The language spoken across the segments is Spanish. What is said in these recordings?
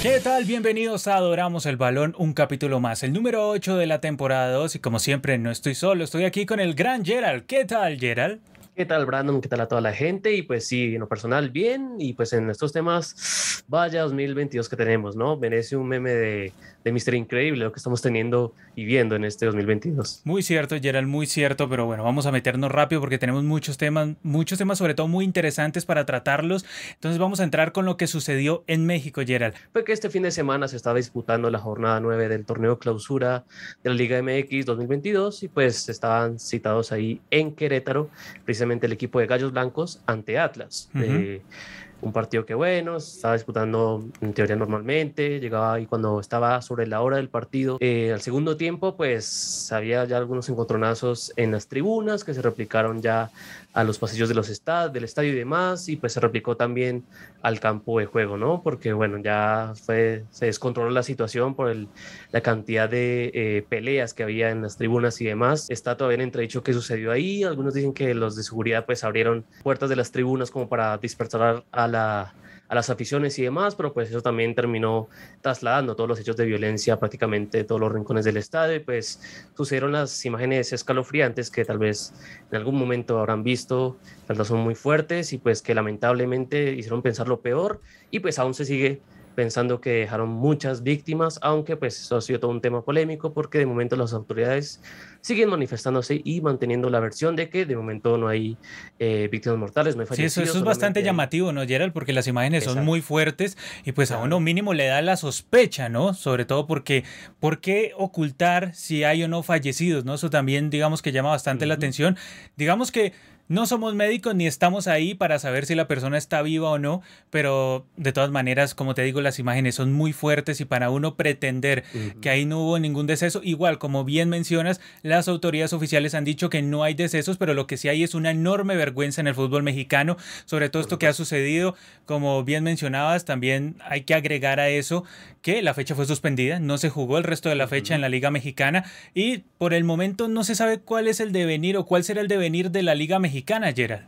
¿Qué tal? Bienvenidos a Adoramos el Balón, un capítulo más, el número 8 de la temporada 2 y como siempre no estoy solo, estoy aquí con el gran Gerald. ¿Qué tal, Gerald? ¿Qué tal, Brandon? ¿Qué tal a toda la gente? Y pues sí, en lo personal, bien. Y pues en estos temas, vaya 2022 que tenemos, ¿no? Merece un meme de, de Mister Increíble lo que estamos teniendo y viendo en este 2022. Muy cierto, Gerald, muy cierto. Pero bueno, vamos a meternos rápido porque tenemos muchos temas, muchos temas sobre todo muy interesantes para tratarlos. Entonces vamos a entrar con lo que sucedió en México, Gerald. Fue que este fin de semana se estaba disputando la jornada 9 del torneo clausura de la Liga MX 2022 y pues estaban citados ahí en Querétaro, precisamente el equipo de Gallos Blancos ante Atlas. eh, un partido que bueno, estaba disputando en teoría normalmente, llegaba ahí cuando estaba sobre la hora del partido. Eh, al segundo tiempo, pues había ya algunos encontronazos en las tribunas que se replicaron ya a los pasillos de los estad del estadio y demás, y pues se replicó también al campo de juego, ¿no? Porque bueno, ya fue, se descontroló la situación por el, la cantidad de eh, peleas que había en las tribunas y demás. Está todavía en entredicho qué sucedió ahí. Algunos dicen que los de seguridad pues abrieron puertas de las tribunas como para dispersar a la, a las aficiones y demás, pero pues eso también terminó trasladando todos los hechos de violencia prácticamente todos los rincones del estadio y pues sucedieron las imágenes escalofriantes que tal vez en algún momento habrán visto, vez son muy fuertes y pues que lamentablemente hicieron pensar lo peor y pues aún se sigue pensando que dejaron muchas víctimas, aunque pues eso ha sido todo un tema polémico porque de momento las autoridades siguen manifestándose y manteniendo la versión de que de momento no hay eh, víctimas mortales, no hay fallecidos. Sí, eso, eso es bastante llamativo, ¿no, Gerald? Porque las imágenes Exacto. son muy fuertes y pues claro. a uno mínimo le da la sospecha, ¿no? Sobre todo porque, ¿por qué ocultar si hay o no fallecidos, ¿no? Eso también digamos que llama bastante uh -huh. la atención. Digamos que no somos médicos ni estamos ahí para saber si la persona está viva o no, pero de todas maneras, como te digo, las imágenes son muy fuertes y para uno pretender uh -huh. que ahí no hubo ningún deceso, igual como bien mencionas, las autoridades oficiales han dicho que no hay decesos, pero lo que sí hay es una enorme vergüenza en el fútbol mexicano, sobre todo esto que ha sucedido, como bien mencionabas, también hay que agregar a eso que la fecha fue suspendida, no se jugó el resto de la fecha uh -huh. en la Liga Mexicana y por el momento no se sabe cuál es el devenir o cuál será el devenir de la Liga Mexicana mexicana, Gerald.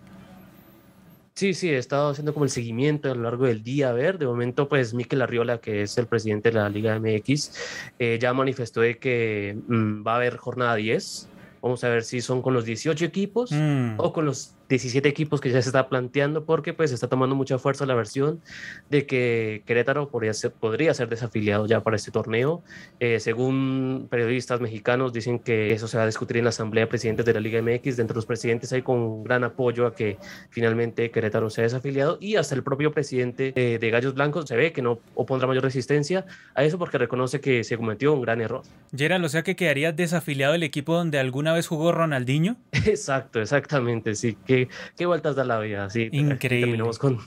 Sí, sí, he estado haciendo como el seguimiento a lo largo del día. A ver, de momento, pues Miquel Arriola, que es el presidente de la Liga MX, eh, ya manifestó de que mmm, va a haber jornada 10. Vamos a ver si son con los 18 equipos mm. o con los 17 equipos que ya se está planteando porque pues está tomando mucha fuerza la versión de que Querétaro podría ser, podría ser desafiliado ya para este torneo. Eh, según periodistas mexicanos dicen que eso se va a discutir en la Asamblea de Presidentes de la Liga MX. Dentro de los presidentes hay con gran apoyo a que finalmente Querétaro sea desafiliado y hasta el propio presidente de, de Gallos Blancos se ve que no opondrá mayor resistencia a eso porque reconoce que se cometió un gran error. Gerald, o sea que quedaría desafiliado el equipo donde alguna vez jugó Ronaldinho. Exacto, exactamente, sí, que qué, vueltas da la vida. Sí, Increíble. Terminamos con,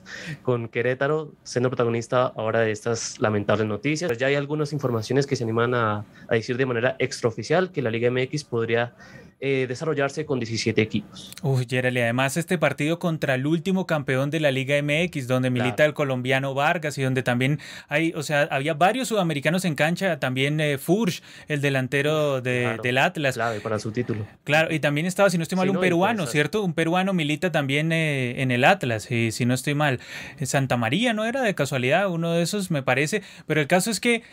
con Querétaro siendo protagonista ahora de estas lamentables noticias. Pues ya hay algunas informaciones que se animan a, a decir de manera extraoficial que la Liga MX podría eh, desarrollarse con 17 equipos. Uy, Gerald, y además este partido contra el último campeón de la Liga MX, donde milita claro. el colombiano Vargas y donde también hay, o sea, había varios sudamericanos en cancha, también eh, Furch, el delantero de, claro, del Atlas. Clave para su título. Claro, y también estaba, si no estoy mal, un no, peruano, ¿cierto? Un peruano milita también eh, en el Atlas, y si no estoy mal. Santa María, ¿no era de casualidad? Uno de esos, me parece. Pero el caso es que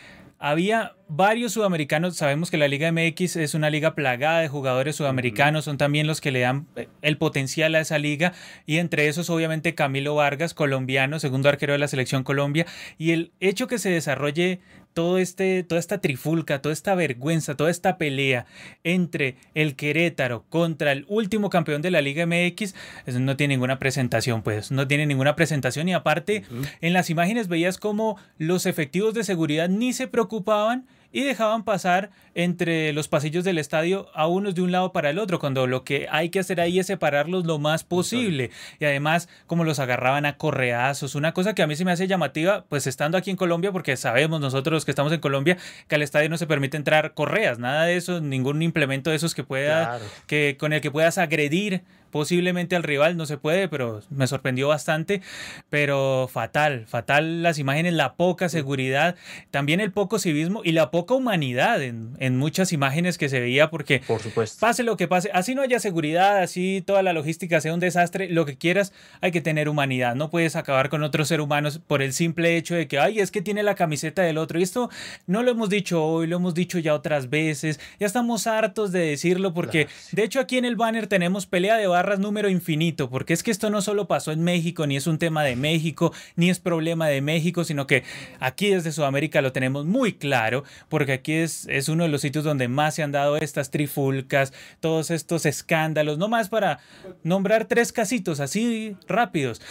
había varios sudamericanos, sabemos que la Liga MX es una liga plagada de jugadores sudamericanos, son también los que le dan eh, el potencial a esa liga y entre esos obviamente Camilo Vargas, colombiano, segundo arquero de la selección Colombia y el hecho que se desarrolle todo este, toda esta trifulca, toda esta vergüenza, toda esta pelea entre el Querétaro contra el último campeón de la Liga MX, eso no tiene ninguna presentación, pues, no tiene ninguna presentación y aparte uh -huh. en las imágenes veías como los efectivos de seguridad ni se preocupaban y dejaban pasar entre los pasillos del estadio a unos de un lado para el otro, cuando lo que hay que hacer ahí es separarlos lo más posible. Y además, como los agarraban a correazos, una cosa que a mí se me hace llamativa, pues estando aquí en Colombia, porque sabemos nosotros que estamos en Colombia que al estadio no se permite entrar correas, nada de eso, ningún implemento de esos que pueda, claro. que, con el que puedas agredir posiblemente al rival, no se puede, pero me sorprendió bastante, pero fatal, fatal las imágenes, la poca seguridad, también el poco civismo y la poca humanidad en, en muchas imágenes que se veía, porque Por supuesto. pase lo que pase, así no haya seguridad, así toda la logística sea un desastre, lo que quieras, hay que tener humanidad, no puedes acabar con otros seres humanos por el simple hecho de que, ay, es que tiene la camiseta del otro, y esto no lo hemos dicho hoy, lo hemos dicho ya otras veces, ya estamos hartos de decirlo, porque de hecho aquí en el banner tenemos pelea de número infinito, porque es que esto no solo pasó en México, ni es un tema de México, ni es problema de México, sino que aquí desde Sudamérica lo tenemos muy claro, porque aquí es, es uno de los sitios donde más se han dado estas trifulcas, todos estos escándalos, no más para nombrar tres casitos así rápidos.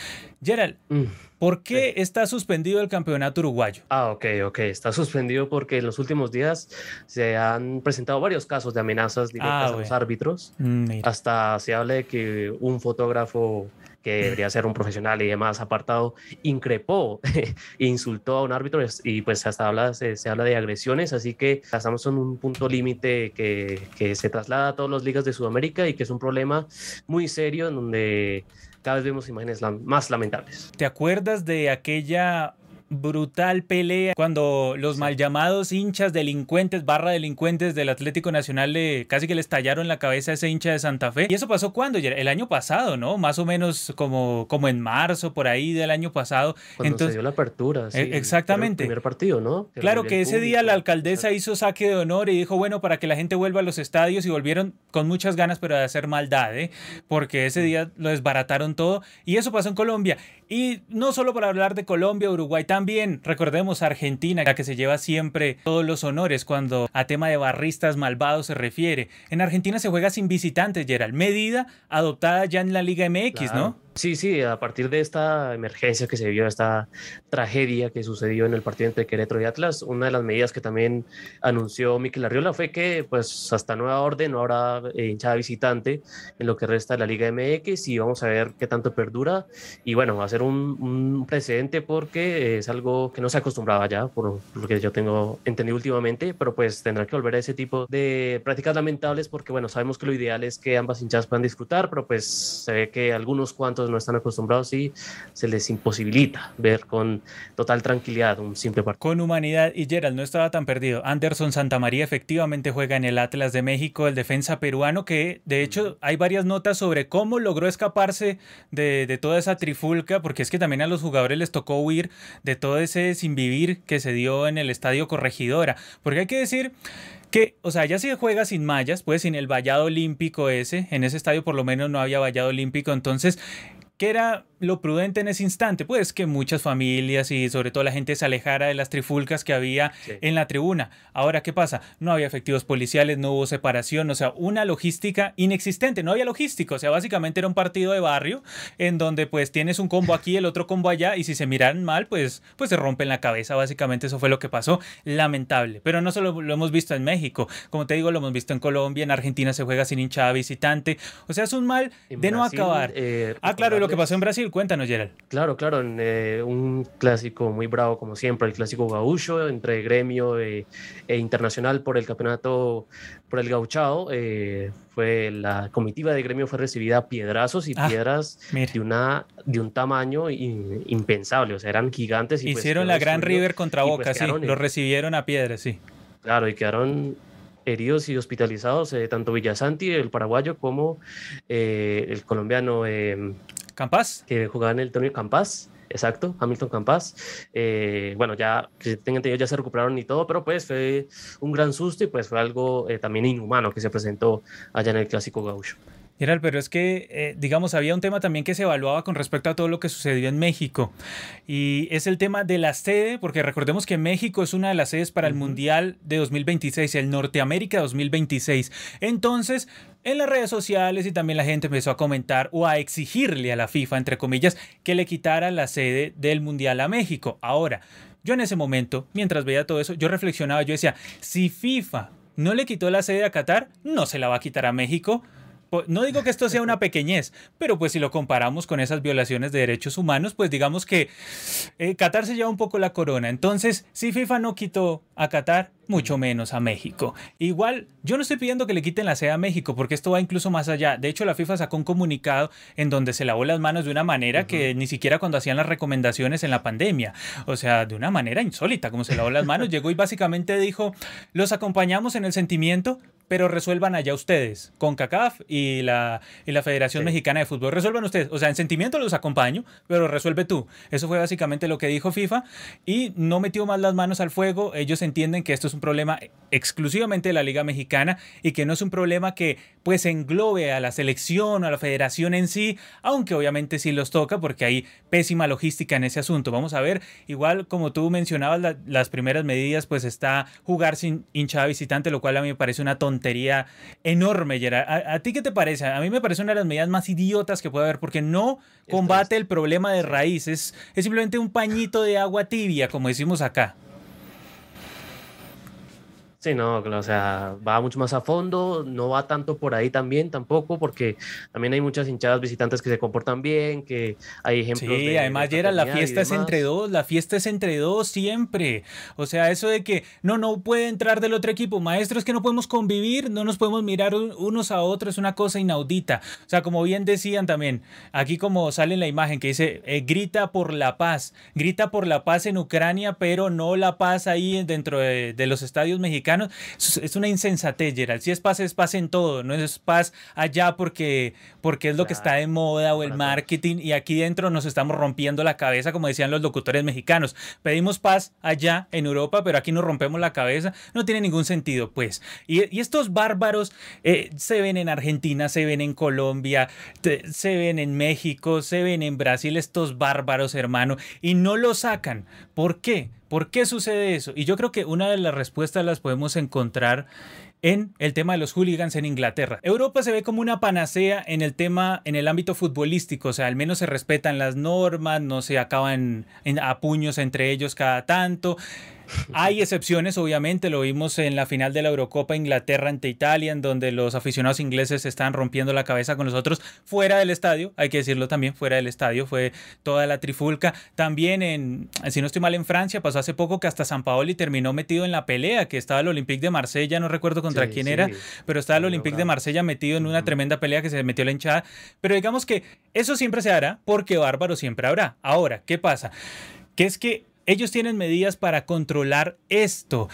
Gerald, Mm, ¿por qué está suspendido el campeonato uruguayo? Ah, ok, ok. Está suspendido porque en los últimos días se han presentado varios casos de amenazas directas Ah, a los árbitros. Mm, mira. Hasta se habla de que un fotógrafo que debería ser un profesional y demás apartado increpó e insultó a un árbitro y pues hasta habla, se, se habla de agresiones, así que estamos en un punto límite que, que se traslada a todas las ligas de Sudamérica y que es un problema muy serio en donde cada vez vemos imágenes más lamentables. ¿Te acuerdas de aquella brutal pelea cuando los mal llamados hinchas delincuentes, barra delincuentes del Atlético Nacional le casi que le estallaron la cabeza a ese hincha de Santa Fe? ¿Y eso pasó cuándo? El año pasado, ¿no? Más o menos como, como en marzo, por ahí del año pasado. Cuando Entonces, se dio la apertura. sí, Eh, creo el exactamente. primer partido, ¿no? Claro que ese día la alcaldesa hizo saque de honor y dijo, bueno, para que la gente vuelva a los estadios y volvieron con muchas ganas, pero de hacer maldad, ¿eh? porque ese día lo desbarataron todo y eso pasó en Colombia. Y no solo para hablar de Colombia, Uruguay, también recordemos a Argentina, la que se lleva siempre todos los honores cuando a tema de barristas malvados se refiere. En Argentina se juega sin visitantes, Gerald, medida adoptada ya en la Liga MX. ¿no? Sí, sí, a partir de esta emergencia que se vio, esta tragedia que sucedió en el partido entre Querétaro y Atlas, una de las medidas que también anunció Miquel Arriola fue que, pues, hasta nueva orden habrá eh, hinchada visitante en lo que resta de la Liga MX y vamos a ver qué tanto perdura. Y bueno, va a ser un, un precedente porque es algo que no se acostumbraba ya, por lo que yo tengo entendido últimamente, pero pues tendrá que volver a ese tipo de prácticas lamentables porque, bueno, sabemos que lo ideal es que ambas hinchadas puedan disfrutar, pero pues se ve que algunos cuantos no están acostumbrados y se les imposibilita ver con total tranquilidad un simple partido. Con humanidad y Gerald no estaba tan perdido. Anderson Santamaría efectivamente juega en el Atlas de México, el defensa peruano, que de hecho hay varias notas sobre cómo logró escaparse de, de toda esa trifulca, porque es que también a los jugadores les tocó huir de todo ese sin vivir que se dio en el estadio Corregidora. Porque hay que decir que, o sea, ya se juega sin mallas, pues sin el vallado olímpico ese, en ese estadio por lo menos no había vallado olímpico, entonces ¿Qué era lo prudente en ese instante? Pues que muchas familias y sobre todo la gente se alejara de las trifulcas que había Sí. en la tribuna. Ahora, ¿qué pasa? No había efectivos policiales, no hubo separación, o sea, una logística inexistente, no había logística, o sea, básicamente era un partido de barrio en donde pues tienes un combo aquí, el otro combo allá y si se miran mal, pues, pues se rompen la cabeza, básicamente eso fue lo que pasó, lamentable. Pero no solo lo hemos visto en México, como te digo, lo hemos visto en Colombia, en Argentina se juega sin hinchada visitante, o sea, es un mal En de no acabar. eh, Ah, claro, lo que pasó en Brasil, cuéntanos, Gerald. Claro, claro, en, eh, un clásico muy bravo como siempre, el clásico gaucho entre gremio eh, e internacional por el campeonato, por el gauchado. eh, fue la comitiva de gremio fue recibida a piedrazos y Ah, piedras de, una, de un tamaño in- impensable, o sea, eran gigantes. Y pues hicieron la Gran. River contra pues, Boca, sí, quedaron lo recibieron a piedra, sí. Claro, y quedaron heridos y hospitalizados eh, tanto Villasanti, el paraguayo, como eh, el colombiano. eh, Campas, que jugaba en el torneo Campas, exacto, Hamilton Campas. Eh, bueno, ya que entendido ya se recuperaron y todo, pero pues fue un gran susto y pues fue algo eh, también inhumano que se presentó allá en el Clásico Gaucho. Gerald, pero es que, eh, digamos, había un tema también que se evaluaba con respecto a todo lo que sucedió en México. Y es el tema de la sede, porque recordemos que México es una de las sedes para el. Mundial de 2026, el Norteamérica 2026. Entonces, en las redes sociales y también la gente empezó a comentar o a exigirle a la FIFA, entre comillas, que le quitara la sede del Mundial a México. Ahora, yo en ese momento, mientras veía todo eso, yo reflexionaba, yo decía, si FIFA no le quitó la sede a Qatar, no se la va a quitar a México. No digo que esto sea una pequeñez, pero pues si lo comparamos con esas violaciones de derechos humanos, pues digamos que eh, Qatar se lleva un poco la corona. Entonces, si FIFA no quitó a Qatar, mucho menos a México. Igual, yo no estoy pidiendo que le quiten la sede a México, porque esto va incluso más allá. De hecho, la FIFA sacó un comunicado en donde se lavó las manos de una manera que ni siquiera cuando hacían las recomendaciones en la pandemia, o sea, de una manera insólita, como se lavó las manos, llegó y básicamente dijo, los acompañamos en el sentimiento, pero resuelvan allá ustedes, con CACAF y la, y la Federación Mexicana de Fútbol. Resuelvan ustedes. O sea, en sentimiento los acompaño, pero resuelve tú. Eso fue básicamente lo que dijo FIFA y no metió más las manos al fuego. Ellos entienden que esto es un problema exclusivamente de la Liga Mexicana y que no es un problema que pues englobe a la selección o a la federación en sí, aunque obviamente sí los toca porque hay pésima logística en ese asunto. Vamos a ver, igual como tú mencionabas, las primeras medidas pues está jugar sin hinchada visitante, lo cual a mí me parece una tontería enorme, Gerard. ¿A, ti qué te parece? A mí me parece una de las medidas más idiotas que puede haber porque no combate el problema de raíz. es simplemente un pañito de agua tibia, como decimos acá. Sí, no, o sea, va mucho más a fondo, no va tanto por ahí también tampoco, porque también hay muchas hinchadas visitantes que se comportan bien, que hay ejemplos. Sí, además, Gerald, la fiesta es entre dos, la fiesta es entre dos siempre. O sea, eso de que no, no puede entrar del otro equipo, maestros que no podemos convivir, no nos podemos mirar unos a otros, es una cosa inaudita. O sea, como bien decían también, aquí como sale en la imagen que dice, eh, grita por la paz, grita por la paz en Ucrania, pero no la paz ahí dentro de, de los estadios mexicanos es una insensatez, Gerald. Si es paz, es paz en todo, no es paz allá porque, porque es lo que está de moda o el marketing y aquí dentro nos estamos rompiendo la cabeza, como decían los locutores mexicanos. Pedimos paz allá en Europa, pero aquí nos rompemos la cabeza. No tiene ningún sentido, pues. Y, estos bárbaros eh, se ven en Argentina, se ven en Colombia, se ven en México, se ven en Brasil, estos bárbaros, hermano, y no lo sacan. ¿Por qué? ¿Por qué sucede eso? Y yo creo que una de las respuestas las podemos encontrar en el tema de los hooligans en Inglaterra. Europa se ve como una panacea en el tema, en el ámbito futbolístico, o sea, al menos se respetan las normas, no se acaban en, a puños entre ellos cada tanto. Hay excepciones, obviamente, lo vimos en la final de la Eurocopa Inglaterra ante Italia, en donde los aficionados ingleses están rompiendo la cabeza con nosotros fuera del estadio, hay que decirlo también, fuera del estadio, fue toda la trifulca. También en, si no estoy mal, en Francia pasó hace poco que hasta San Paoli terminó metido en la pelea, que estaba el Olympique de Marsella, no recuerdo contra quién era, pero estaba el Olympique de Marsella metido en una tremenda pelea que se metió la hinchada. Pero digamos que eso siempre se hará porque bárbaro siempre habrá. Ahora, ¿qué pasa? Que es que ellos tienen medidas para controlar esto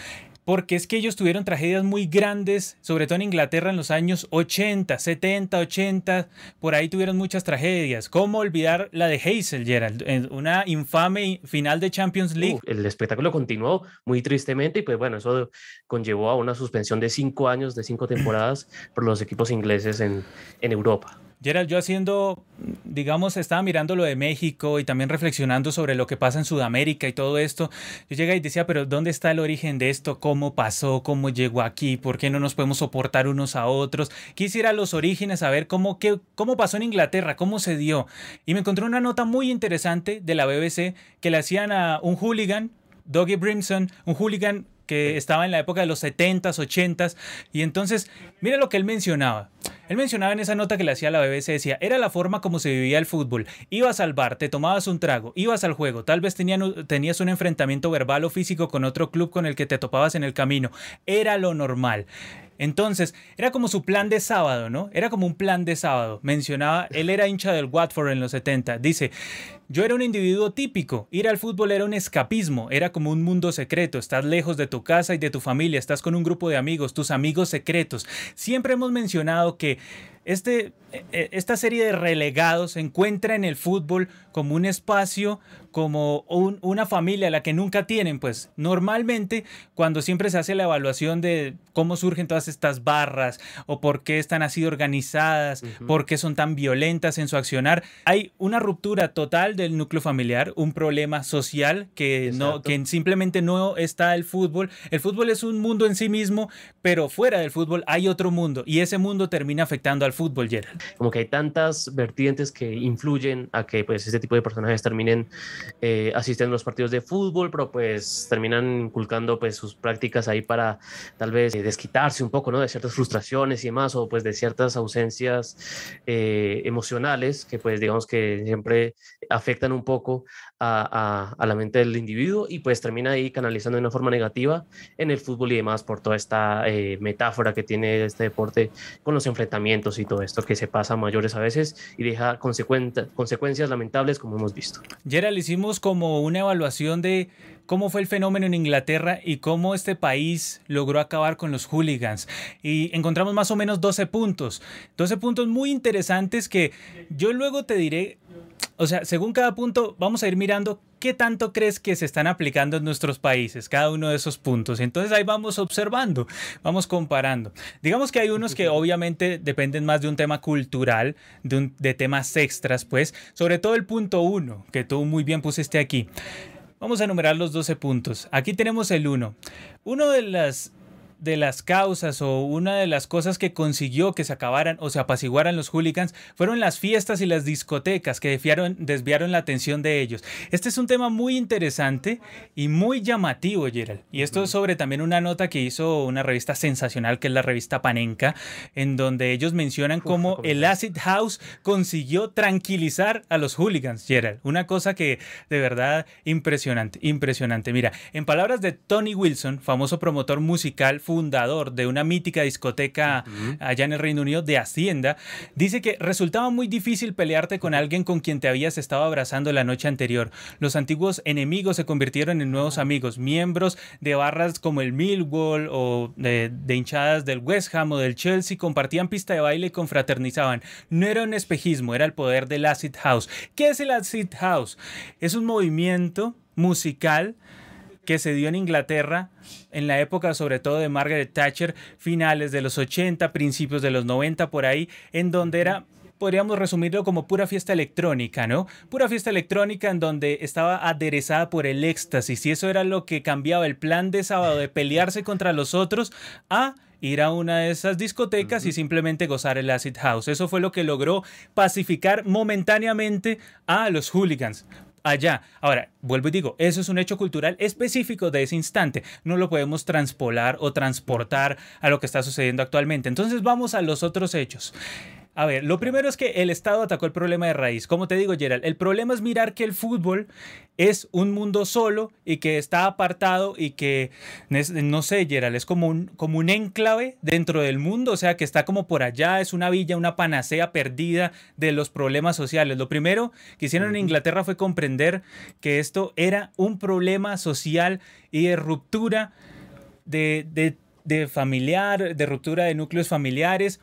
porque es que ellos tuvieron tragedias muy grandes, sobre todo en Inglaterra en los años 80, 70, 80, por ahí tuvieron muchas tragedias. ¿Cómo olvidar la de Hazel, Gerald? Una infame final de Champions League. el espectáculo continuó muy tristemente y pues bueno, eso conllevó a una suspensión de cinco años, de cinco temporadas por los equipos ingleses en, en Europa. Gerald, yo haciendo, digamos, estaba mirando lo de México y también reflexionando sobre lo que pasa en Sudamérica y todo esto. Yo llegué y decía, pero ¿dónde está el origen de esto? ¿Cómo pasó? ¿Cómo llegó aquí? ¿Por qué no nos podemos soportar unos a otros? Quisiera los orígenes, saber cómo, qué, cómo pasó en Inglaterra, cómo se dio. Y me encontré una nota muy interesante de la BBC que le hacían a un hooligan, Doggy Brimson, un hooligan que estaba en la época de los 70s, 80s. Y entonces, mira lo que él mencionaba. Él mencionaba en esa nota que le hacía a la BBC, decía, era la forma como se vivía el fútbol. Ibas al bar, te tomabas un trago, ibas al juego, tal vez tenías un enfrentamiento verbal o físico con otro club con el que te topabas en el camino. Era lo normal. Entonces, era como su plan de sábado, ¿no? Era como un plan de sábado. Mencionaba, él era hincha del Watford en los 70. Dice, yo era un individuo típico. Ir al fútbol era un escapismo, era como un mundo secreto. Estás lejos de tu casa y de tu familia, estás con un grupo de amigos, tus amigos secretos. Siempre hemos mencionado que este, e, e, esta serie de relegados se encuentra en el fútbol como un espacio, como una familia la que nunca tienen, pues normalmente cuando siempre se hace la evaluación de cómo surgen todas estas barras o por qué están así organizadas, por qué son tan violentas en su accionar, hay una ruptura total del núcleo familiar, un problema social que, no, que simplemente no está el fútbol. El fútbol es un mundo en sí mismo, pero fuera del fútbol hay otro mundo y ese mundo termina afectando al fútbol, Gerald. Como que hay tantas vertientes que influyen a que pues este tipo de personajes terminen eh, asistiendo a los partidos de fútbol, pero pues terminan inculcando pues sus prácticas ahí para tal vez eh, desquitarse un poco, ¿no? De ciertas frustraciones y demás, o pues de ciertas ausencias eh, emocionales que pues digamos que siempre afectan un poco a, a, la mente del individuo y pues termina ahí canalizando de una forma negativa en el fútbol y demás por toda esta metáfora que tiene este deporte con los enfrentamientos y todo esto que se pasa a mayores a veces y deja consecuencias lamentables como hemos visto. Gerald, hicimos como una evaluación de cómo fue el fenómeno en Inglaterra y cómo este país logró acabar con los hooligans. Y encontramos más o menos 12 puntos. 12 puntos muy interesantes que yo luego te diré o sea, según cada punto, vamos a ir mirando qué tanto crees que se están aplicando en nuestros países, cada uno de esos puntos. Entonces ahí vamos observando, vamos comparando. Digamos que hay unos que obviamente dependen más de un tema cultural, de, de temas extras, pues, sobre todo el punto uno, que tú muy bien pusiste aquí. Vamos a enumerar los 12 puntos. Aquí tenemos el 1. Uno de las de las causas o una de las cosas que consiguió que se acabaran o se apaciguaran los hooligans fueron las fiestas y las discotecas que desviaron, desviaron la atención de ellos. Este es un tema muy interesante y muy llamativo, Gerald. Y esto es sobre también una nota que hizo una revista sensacional que es la revista Panenka, en donde ellos mencionan cómo el Acid House consiguió tranquilizar a los hooligans, Gerald. Una cosa que de verdad impresionante, impresionante. Mira, en palabras de Tony Wilson, famoso promotor musical, fundador de una mítica discoteca allá en el Reino Unido de Hacienda, dice que resultaba muy difícil pelearte con alguien con quien te habías estado abrazando la noche anterior. Los antiguos enemigos se convirtieron en nuevos amigos, miembros de barras como el Millwall o de, hinchadas del West Ham o del Chelsea compartían pista de baile y confraternizaban. No era un espejismo, era el poder del acid house. ¿Qué es el acid house? Es un movimiento musical que se dio en Inglaterra en la época sobre todo de Margaret Thatcher, finales de los 80, principios de los 90 por ahí, en donde era podríamos resumirlo como pura fiesta electrónica, ¿no? Pura fiesta electrónica en donde estaba aderezada por el éxtasis y eso era lo que cambiaba el plan de sábado de pelearse contra los otros a ir a una de esas discotecas y simplemente gozar el acid house. Eso fue lo que logró pacificar momentáneamente a los hooligans allá. Ahora, vuelvo y digo, eso es un hecho cultural específico de ese instante. No lo podemos transpolar o transportar a lo que está sucediendo actualmente. Entonces vamos a los otros hechos. A ver, lo primero es que el Estado atacó el problema de raíz. Como te digo, Gerald, el problema es mirar que el fútbol es un mundo solo y que está apartado y que, no sé, Gerald, es como un, como un enclave dentro del mundo, o sea, que está como por allá, es una villa, una panacea perdida de los problemas sociales. Lo primero que hicieron en Inglaterra fue comprender que esto era un problema social y de ruptura de, de, de familiar, de ruptura de núcleos familiares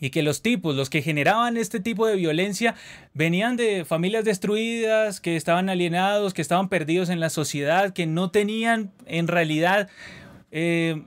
y que los tipos, los que generaban este tipo de violencia, venían de familias destruidas, que estaban alienados, que estaban perdidos en la sociedad, que no tenían en realidad eh,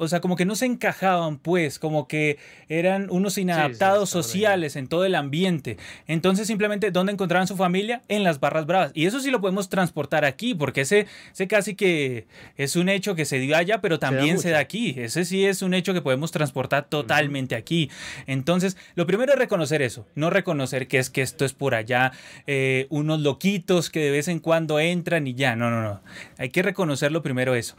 o sea, como que no se encajaban, pues, como que eran unos inadaptados sociales en todo el ambiente. Entonces, simplemente, ¿dónde encontraban su familia? En las barras bravas. Y eso sí lo podemos transportar aquí, porque ese, ese casi que es un hecho que se dio allá, pero también se da, aquí. Ese sí es un hecho que podemos transportar totalmente aquí. Entonces, lo primero es reconocer eso, no reconocer que es que esto es por allá, eh, unos loquitos que de vez en cuando entran y ya, no, no, no. Hay que reconocerlo primero eso.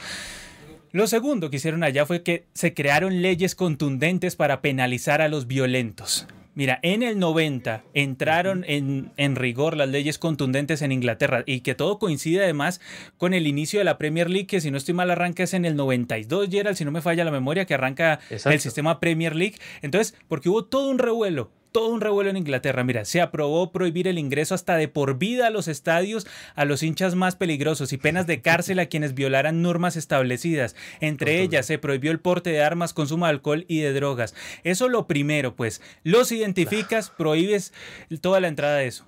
Lo segundo que hicieron allá fue que se crearon leyes contundentes para penalizar a los violentos. Mira, en el 90 entraron en, en, rigor las leyes contundentes en Inglaterra y que todo coincide además con el inicio de la Premier League, que si no estoy mal arranca es en el 92, Gerald, si no me falla la memoria, que arranca el sistema Premier League. Entonces, porque hubo todo un revuelo todo un revuelo en Inglaterra. Mira, se aprobó prohibir el ingreso hasta de por vida a los estadios a los hinchas más peligrosos y penas de cárcel a quienes violaran normas establecidas. Entre ellas se prohibió el porte de armas, consumo de alcohol y de drogas. Eso lo primero, pues. Los identificas, prohíbes toda la entrada de eso.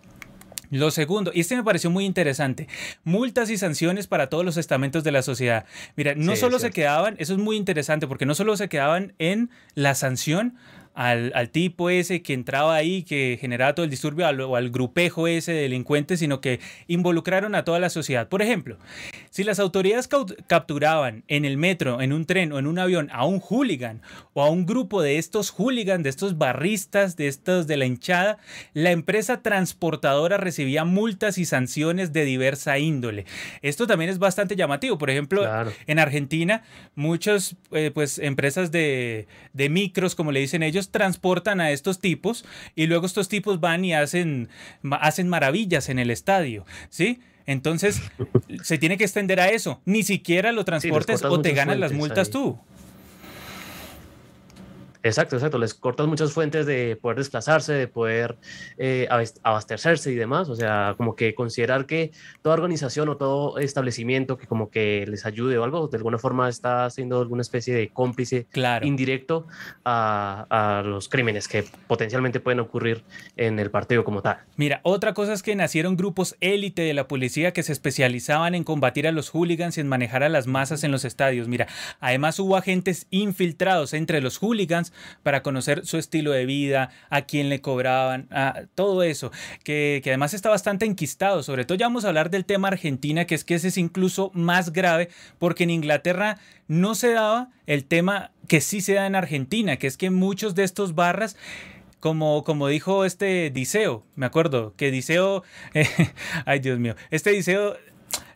Lo segundo, y este me pareció muy interesante, multas y sanciones para todos los estamentos de la sociedad. Mira, no solo se quedaban, eso es muy interesante, porque no solo se quedaban en la sanción al, tipo ese que entraba ahí, que generaba todo el disturbio, o al grupejo ese de delincuentes, sino que involucraron a toda la sociedad. Por ejemplo, Si las autoridades capturaban en el metro, en un tren o en un avión a un hooligan o a un grupo de estos hooligans, de estos barristas, de estos de la hinchada, la empresa transportadora recibía multas y sanciones de diversa índole. Esto también es bastante llamativo. Por ejemplo, en Argentina, muchas eh, pues, empresas de, de micros, como le dicen ellos, transportan a estos tipos y luego estos tipos van y hacen, hacen maravillas en el estadio, ¿sí? Entonces, se tiene que extender a eso. Ni siquiera lo transportes o te ganas las multas tú. Exacto, exacto. Les cortas muchas fuentes de poder desplazarse, de poder eh, abastecerse y demás. O sea, como que considerar que toda organización o todo establecimiento que como que les ayude o algo, de alguna forma está siendo alguna especie de cómplice indirecto a, a, los crímenes que potencialmente pueden ocurrir en el partido como tal. Mira, otra cosa es que nacieron grupos élite de la policía que se especializaban en combatir a los hooligans y en manejar a las masas en los estadios. Mira, además hubo agentes infiltrados entre los hooligans para conocer su estilo de vida, a quién le cobraban, todo eso, que, que además está bastante enquistado. Sobre todo ya vamos a hablar del tema Argentina, que es que ese es incluso más grave, porque en Inglaterra no se daba el tema que sí se da en Argentina, que es que muchos de estos barras como, como dijo este Diceo, me acuerdo que Diceo, ay Dios mío, este Diceo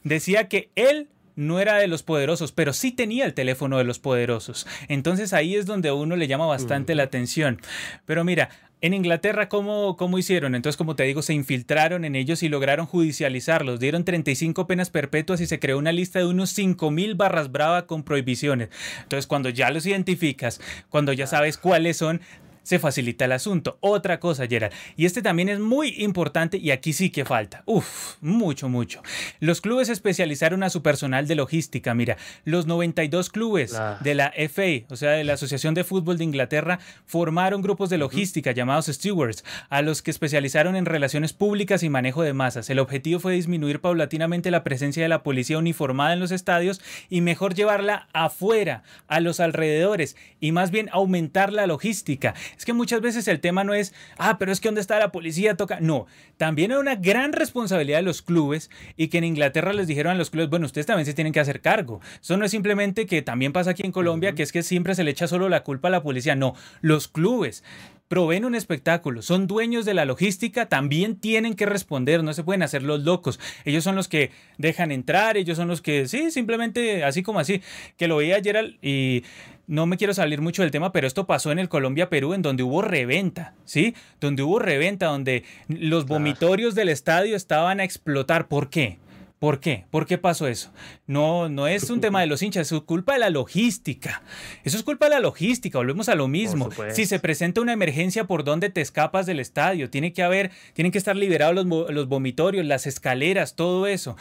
decía que él no era de los poderosos, pero sí tenía el teléfono de los poderosos. Entonces ahí es donde a uno le llama bastante la atención. Pero mira, en Inglaterra, ¿cómo, ¿cómo, hicieron? Entonces, como te digo, se infiltraron en ellos y lograron judicializarlos. Dieron 35 penas perpetuas y se creó una lista de unos 5.000 barras brava con prohibiciones. Entonces, cuando ya los identificas, cuando ya sabes cuáles son, se facilita el asunto. Otra cosa, Gerald, y este también es muy importante y aquí sí que falta. Uf, mucho, mucho. Los clubes especializaron a su personal de logística. Mira, los 92 clubes de la FA, o sea, de la Asociación de Fútbol de Inglaterra, formaron grupos de logística llamados stewards, a los que especializaron en relaciones públicas y manejo de masas. El objetivo fue disminuir paulatinamente la presencia de la policía uniformada en los estadios y mejor llevarla afuera, a los alrededores, y más bien aumentar la logística. Es que muchas veces el tema no es, ah, pero es que ¿dónde está la policía? Toca. No, también era una gran responsabilidad de los clubes y que en Inglaterra les dijeron a los clubes, bueno, ustedes también se tienen que hacer cargo. Eso no es simplemente que también pasa aquí en Colombia, que es que siempre se le echa solo la culpa a la policía. No, los clubes proveen un espectáculo, son dueños de la logística, también tienen que responder, no se pueden hacer los locos. Ellos son los que dejan entrar, ellos son los que, sí, simplemente así como así, que lo veía ayer y no me quiero salir mucho del tema, pero esto pasó en el Colombia-Perú, en donde hubo reventa, ¿sí? Donde hubo reventa, donde los vomitorios del estadio estaban a explotar. ¿Por qué? ¿Por qué? ¿Por qué pasó eso? No, no es un tema de los hinchas, es culpa de la logística. Eso es culpa de la logística, volvemos a lo mismo. Si se presenta una emergencia, ¿por dónde te escapas del estadio? Tiene que haber, tienen que estar liberados los, los vomitorios, las escaleras, todo eso.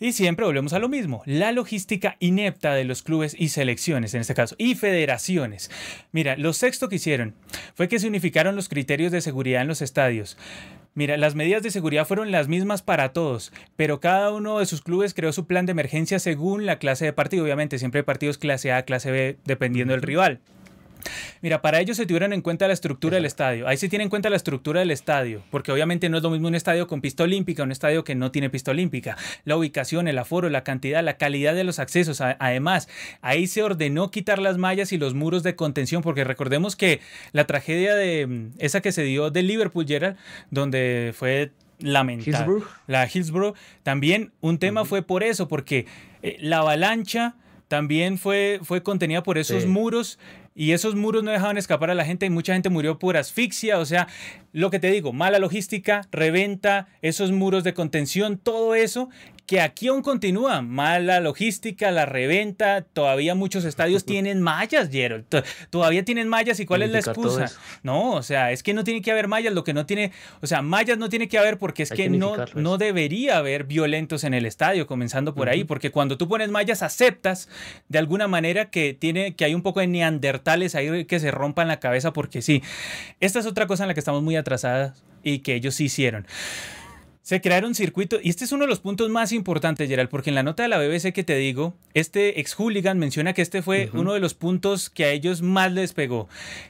Y siempre volvemos a lo mismo, la logística inepta de los clubes y selecciones en este caso, y federaciones. Mira, lo sexto que hicieron fue que se unificaron los criterios de seguridad en los estadios. Mira, las medidas de seguridad fueron las mismas para todos, pero cada uno de sus clubes creó su plan de emergencia según la clase de partido. Obviamente, siempre hay partidos clase A, clase B, dependiendo del rival. Mira, para ello se tuvieron en cuenta la estructura del estadio. Ahí se tiene en cuenta la estructura del estadio, porque obviamente no es lo mismo un estadio con pista olímpica, un estadio que no tiene pista olímpica. La ubicación, el aforo, la cantidad, la calidad de los accesos. Además, ahí se ordenó quitar las mallas y los muros de contención, porque recordemos que la tragedia de mm, esa que se dio de Liverpool, Gerald, donde fue lamentable. La Hillsborough. También un tema fue por eso, porque eh, la avalancha también fue, fue contenida por esos muros y esos muros no dejaban escapar a la gente y mucha gente murió por asfixia, o sea, lo que te digo, mala logística, reventa, esos muros de contención, todo eso que aquí aún continúa. Mala logística, la reventa, todavía muchos estadios tienen mallas, Gerald. Todavía tienen mallas y cuál es la excusa. No, o sea, es que no tiene que haber mallas, lo que no tiene, o sea, mallas no tiene que haber porque es que, no, no debería haber violentos en el estadio, comenzando por ahí, porque cuando tú pones mallas aceptas de alguna manera que tiene que hay un poco de neandertales ahí que se rompan la cabeza porque sí. Esta es otra cosa en la que estamos muy atrasadas y que ellos sí hicieron. Se crearon circuitos, y este es uno de los puntos más importantes, Gerald, porque en la nota de la BBC que te digo, este ex hooligan menciona que este fue uno de los puntos que a ellos más les pegó.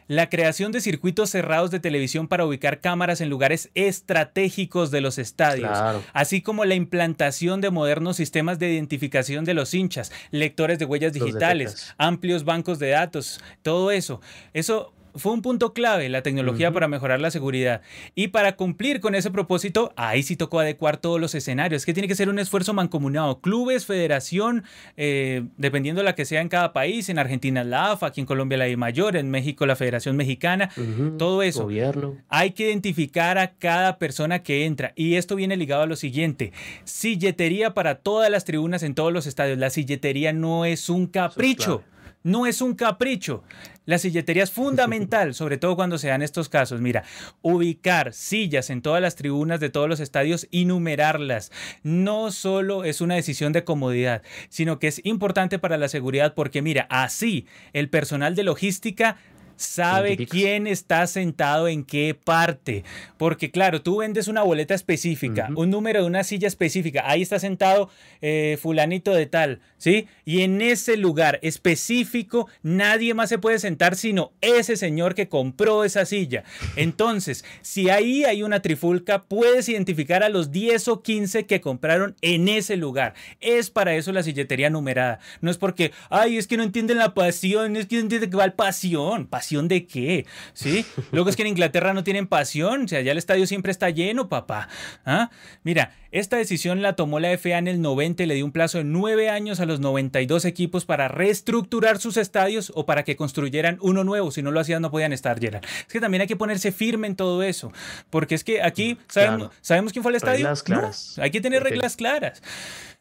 La creación de circuitos cerrados de televisión para ubicar cámaras en lugares estratégicos de los estadios, así como la implantación de modernos sistemas de identificación de los hinchas, lectores de huellas digitales, amplios bancos de datos, todo eso. Eso fue un punto clave la tecnología para mejorar la seguridad. Y para cumplir con ese propósito, ahí sí tocó adecuar todos los escenarios. que tiene que ser un esfuerzo mancomunado. Clubes, federación, eh, dependiendo de la que sea en cada país. En Argentina la AFA, aquí en Colombia la I Mayor, en México la Federación Mexicana. Todo eso. Gobierno. Hay que identificar a cada persona que entra. Y esto viene ligado a lo siguiente. Silletería para todas las tribunas en todos los estadios. La silletería no es un capricho. No es un capricho. La silletería es fundamental, sobre todo cuando se dan estos casos. Mira, ubicar sillas en todas las tribunas de todos los estadios y numerarlas. No solo es una decisión de comodidad, sino que es importante para la seguridad porque mira, así el personal de logística sabe quién está sentado en qué parte. Porque claro, tú vendes una boleta específica, un número de una silla específica, ahí está sentado eh, fulanito de tal, ¿sí? Y en ese lugar específico nadie más se puede sentar sino ese señor que compró esa silla. Entonces, si ahí hay una trifulca, puedes identificar a los 10 o 15 que compraron en ese lugar. Es para eso la silletería numerada. No es porque, ay, es que no entienden la pasión, es que no entienden que va el pasión. Pasión de qué? ¿Sí? Luego es que en Inglaterra no tienen pasión, o sea, ya el estadio siempre está lleno, papá. ¿Ah? Mira, esta decisión la tomó la FA en el 90 y le dio un plazo de nueve años a los 92 equipos para reestructurar sus estadios o para que construyeran uno nuevo. Si no lo hacían, no podían estar, Gerard. Es que también hay que ponerse firme en todo eso, porque es que aquí sabemos, sabemos quién fue el estadio. Reglas claras. hay que tener reglas claras.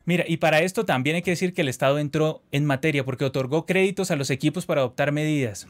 Mira, y para esto también hay que decir que el Estado entró en materia porque otorgó créditos a los equipos para adoptar medidas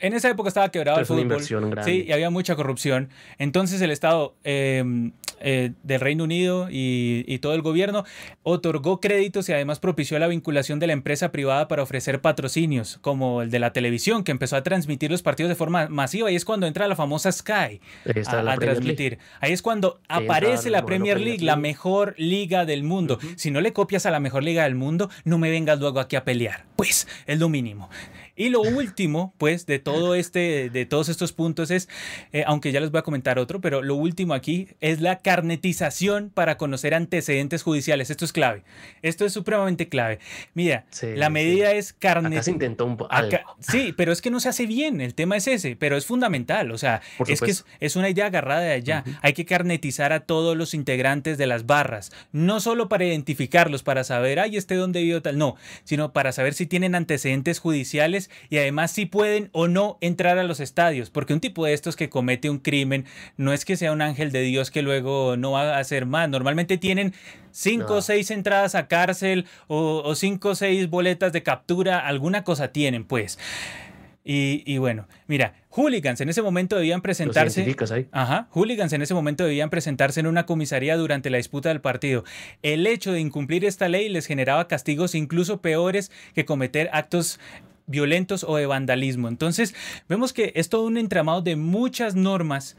en esa época estaba quebrado el fútbol. Sí, y había mucha corrupción. Entonces el Estado em, eh, del Reino Unido y, todo el gobierno otorgó créditos y además propició la vinculación de la empresa privada para ofrecer patrocinios, como el de la televisión, que empezó a transmitir los partidos de forma masiva. Y es cuando entra la famosa Sky a, transmitir. Ahí es cuando aparece la Premier League, la mejor liga del mundo. Si no le copias a la mejor liga del mundo, no me vengas luego aquí a pelear. Pues es lo mínimo. Y lo último, pues, de todo este, de todos estos puntos es, eh, aunque ya les voy a comentar otro, pero lo último aquí es la carnetización para conocer antecedentes judiciales. Esto es clave. Esto es supremamente clave. Mira, la medida es carnet. Acá se intentó un Sí, pero es que no se hace bien. El tema es ese, pero es fundamental. O sea, es que es, una idea agarrada de allá. Hay que carnetizar a todos los integrantes de las barras, no solo para identificarlos, para saber, ay, este dónde vivió tal, no, sino para saber si tienen antecedentes judiciales y además si pueden o no entrar a los estadios, porque un tipo de estos que comete un crimen no es que sea un ángel de Dios que luego no va a hacer más, normalmente tienen cinco o seis entradas a cárcel o, cinco o seis boletas de captura, alguna cosa tienen pues. Y, bueno, mira, hooligans en ese momento debían presentarse. Ahí? Ajá, hooligans en ese momento debían presentarse en una comisaría durante la disputa del partido. El hecho de incumplir esta ley les generaba castigos incluso peores que cometer actos violentos o de vandalismo. Entonces, vemos que es todo un entramado de muchas normas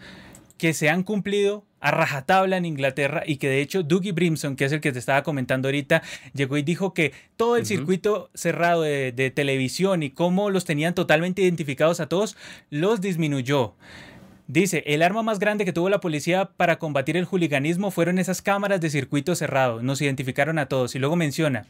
que se han cumplido a rajatabla en Inglaterra y que de hecho Dougie Brimson, que es el que te estaba comentando ahorita, llegó y dijo que todo el circuito cerrado de, de, televisión y cómo los tenían totalmente identificados a todos, los disminuyó. Dice, el arma más grande que tuvo la policía para combatir el juliganismo fueron esas cámaras de circuito cerrado, nos identificaron a todos y luego menciona,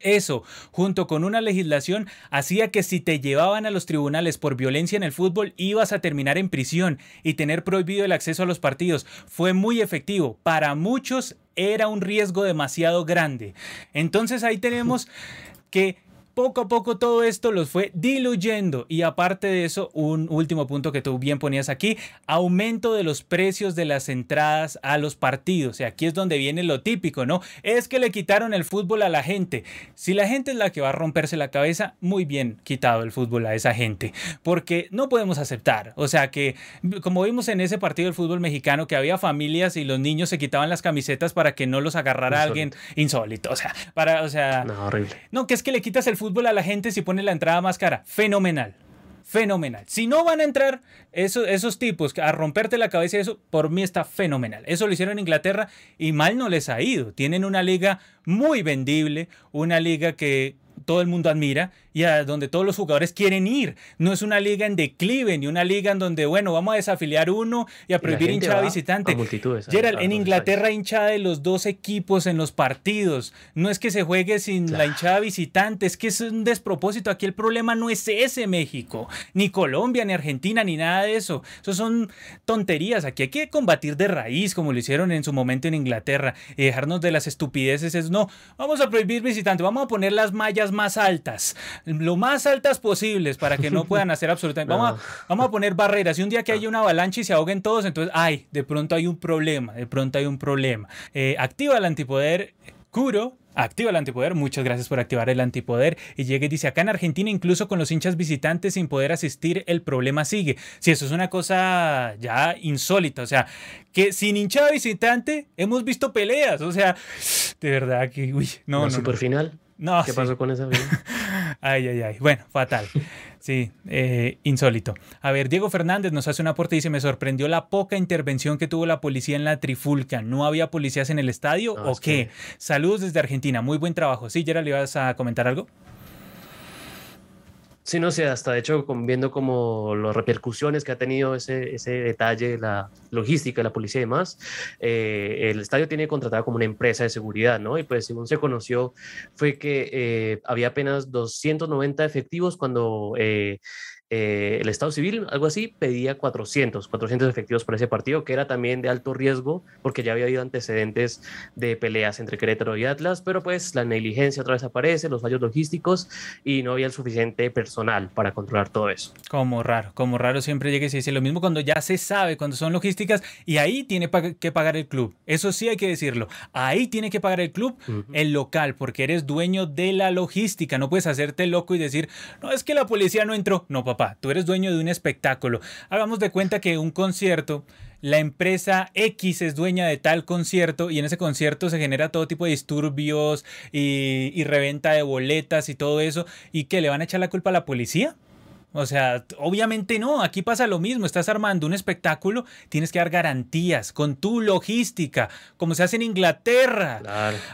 eso, junto con una legislación, hacía que si te llevaban a los tribunales por violencia en el fútbol, ibas a terminar en prisión y tener prohibido el acceso a los partidos. Fue muy efectivo. Para muchos era un riesgo demasiado grande. Entonces ahí tenemos que poco a poco todo esto los fue diluyendo y aparte de eso, un último punto que tú bien ponías aquí, aumento de los precios de las entradas a los partidos. Y aquí es donde viene lo típico, ¿no? Es que le quitaron el fútbol a la gente. Si la gente es la que va a romperse la cabeza, muy bien quitado el fútbol a esa gente, porque no podemos aceptar, o sea que como vimos en ese partido del fútbol mexicano que había familias y los niños se quitaban las camisetas para que no los agarrara alguien insólito, o sea, para o sea, no, horrible. No, que es que le quitas el fútbol fútbol a la gente si pone la entrada más cara. Fenomenal. fenomenal. Si no van a entrar esos, esos tipos a romperte la cabeza, eso por mí está fenomenal. Eso lo hicieron en Inglaterra y mal no les ha ido. Tienen una liga muy vendible, una liga que todo el mundo admira y a donde todos los jugadores quieren ir. No es una liga en declive, ni una liga en donde, bueno, vamos a desafiliar uno y a prohibir hinchada visitante. Gerald, en Inglaterra hinchada de los dos equipos en los partidos. No es que se juegue sin la hinchada visitante, es que es un despropósito. Aquí el problema no es ese México, ni Colombia, ni Argentina, ni nada de eso. Eso son tonterías. Aquí hay que combatir de raíz, como lo hicieron en su momento en Inglaterra, y dejarnos de las estupideces. Es no, vamos a prohibir visitante, vamos a poner las mallas más altas lo más altas posibles para que no puedan hacer absolutamente. Vamos, a, vamos a poner barreras. Y un día que haya una avalancha y se ahoguen todos, entonces, ay, de pronto hay un problema, de pronto hay un problema. Eh, activa el antipoder. Curo, Activa el antipoder, muchas gracias por activar el antipoder. Y llega y dice, acá en Argentina, incluso con los hinchas visitantes sin poder asistir, el problema sigue. Si eso es una cosa ya insólita, o sea, que sin hinchada visitante hemos visto peleas, o sea, de verdad que, uy, no, no. Super final. No, ¿Qué pasó con esa Ay, ay, ay. Bueno, fatal. Sí, eh, insólito. A ver, Diego Fernández nos hace un aporte y dice, me sorprendió la poca intervención que tuvo la policía en la Trifulca. ¿No había policías en el estadio o qué? Saludos desde Argentina. Muy buen trabajo. Sí, Gerald, ¿le ibas a comentar algo? Sí, no sé, hasta de hecho viendo como las repercusiones que ha tenido ese, detalle, la logística, la policía y demás, eh, el estadio tiene contratada como una empresa de seguridad, ¿no? Y pues según se conoció fue que eh, había apenas 290 efectivos cuando... Eh, eh, el Estado Civil, algo así, pedía 400, 400 efectivos para ese partido, que era también de alto riesgo, porque ya había habido antecedentes de peleas entre Querétaro y Atlas, pero pues la negligencia otra vez aparece, los fallos logísticos y no había el suficiente personal para controlar todo eso. Como raro, como raro siempre llega y se dice lo mismo cuando ya se sabe, cuando son logísticas, y ahí tiene que pagar el club. Eso sí hay que decirlo. Ahí tiene que pagar el club, el local, porque eres dueño de la logística. No puedes hacerte loco y decir, no, es que la policía no entró. No, papá tú eres dueño de un espectáculo. Hagamos de cuenta que un concierto la empresa X es dueña de tal concierto y en ese concierto se genera todo tipo de disturbios y, y, reventa de boletas y todo eso y que le van a echar la culpa a la policía. O sea, obviamente no, aquí pasa lo mismo, estás armando un espectáculo, tienes que dar garantías con tu logística, como se hace en Inglaterra.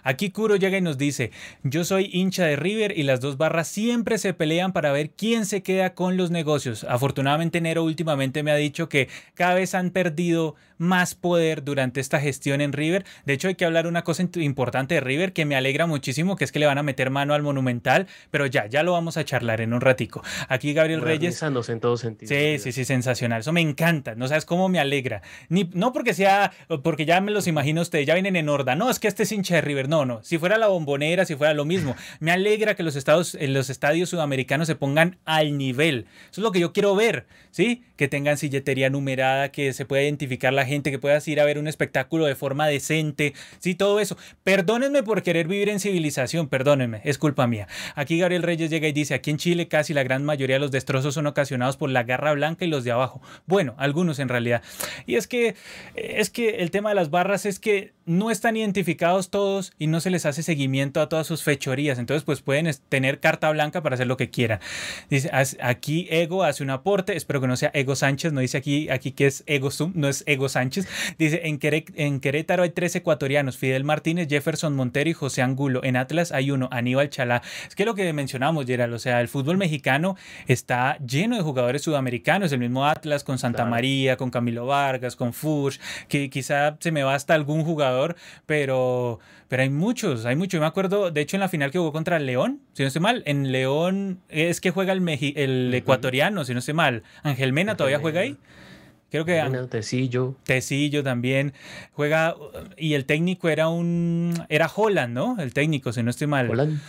Aquí Kuro llega y nos dice, yo soy hincha de River y las dos barras siempre se pelean para ver quién se queda con los negocios. Afortunadamente Nero últimamente me ha dicho que cada vez han perdido más poder durante esta gestión en River. De hecho, hay que hablar una cosa importante de River que me alegra muchísimo, que es que le van a meter mano al Monumental, pero ya, ya lo vamos a charlar en un ratico. Aquí Gabriel Reyes. en todo sentido. Sí, sí, sí, sensacional. Eso me encanta. No sabes cómo me alegra. Ni, no porque sea, porque ya me los imagino ustedes, ya vienen en horda. No, es que este es hincha de River. No, no. Si fuera la bombonera, si fuera lo mismo. Me alegra que los, estados, los estadios sudamericanos se pongan al nivel. Eso es lo que yo quiero ver, ¿sí? Que tengan silletería numerada, que se pueda identificar la gente, que puedas ir a ver un espectáculo de forma decente, sí, todo eso. Perdónenme por querer vivir en civilización, perdónenme, es culpa mía. Aquí Gabriel Reyes llega y dice, aquí en Chile casi la gran mayoría de los destrozos son ocasionados por la garra blanca y los de abajo. Bueno, algunos en realidad. Y es que, es que el tema de las barras es que no están identificados todos y no se les hace seguimiento a todas sus fechorías. Entonces, pues pueden tener carta blanca para hacer lo que quieran. Dice, aquí Ego hace un aporte, espero que no sea Ego Sánchez, no dice aquí, aquí que es Ego Zoom, no es Ego Sánchez. Dice, en, en Querétaro hay tres ecuatorianos, Fidel Martínez, Jefferson Montero y José Angulo. En Atlas hay uno, Aníbal Chalá. Es que lo que mencionamos, Gerald, o sea, el fútbol mexicano está lleno de jugadores sudamericanos, el mismo Atlas con Santa María, con Camilo Vargas, con Fuchs, que quizá se me va hasta algún jugador, pero, pero hay muchos, hay muchos. Yo me acuerdo, de hecho, en la final que jugó contra León, si no estoy mal, en León es que juega el, el ecuatoriano, si no estoy mal. Ángel Mena todavía juega ahí. Creo que. Bueno, Tecillo. Tecillo también. Juega. Y el técnico era un. Era Holland, ¿no? El técnico, si no estoy mal. Holland.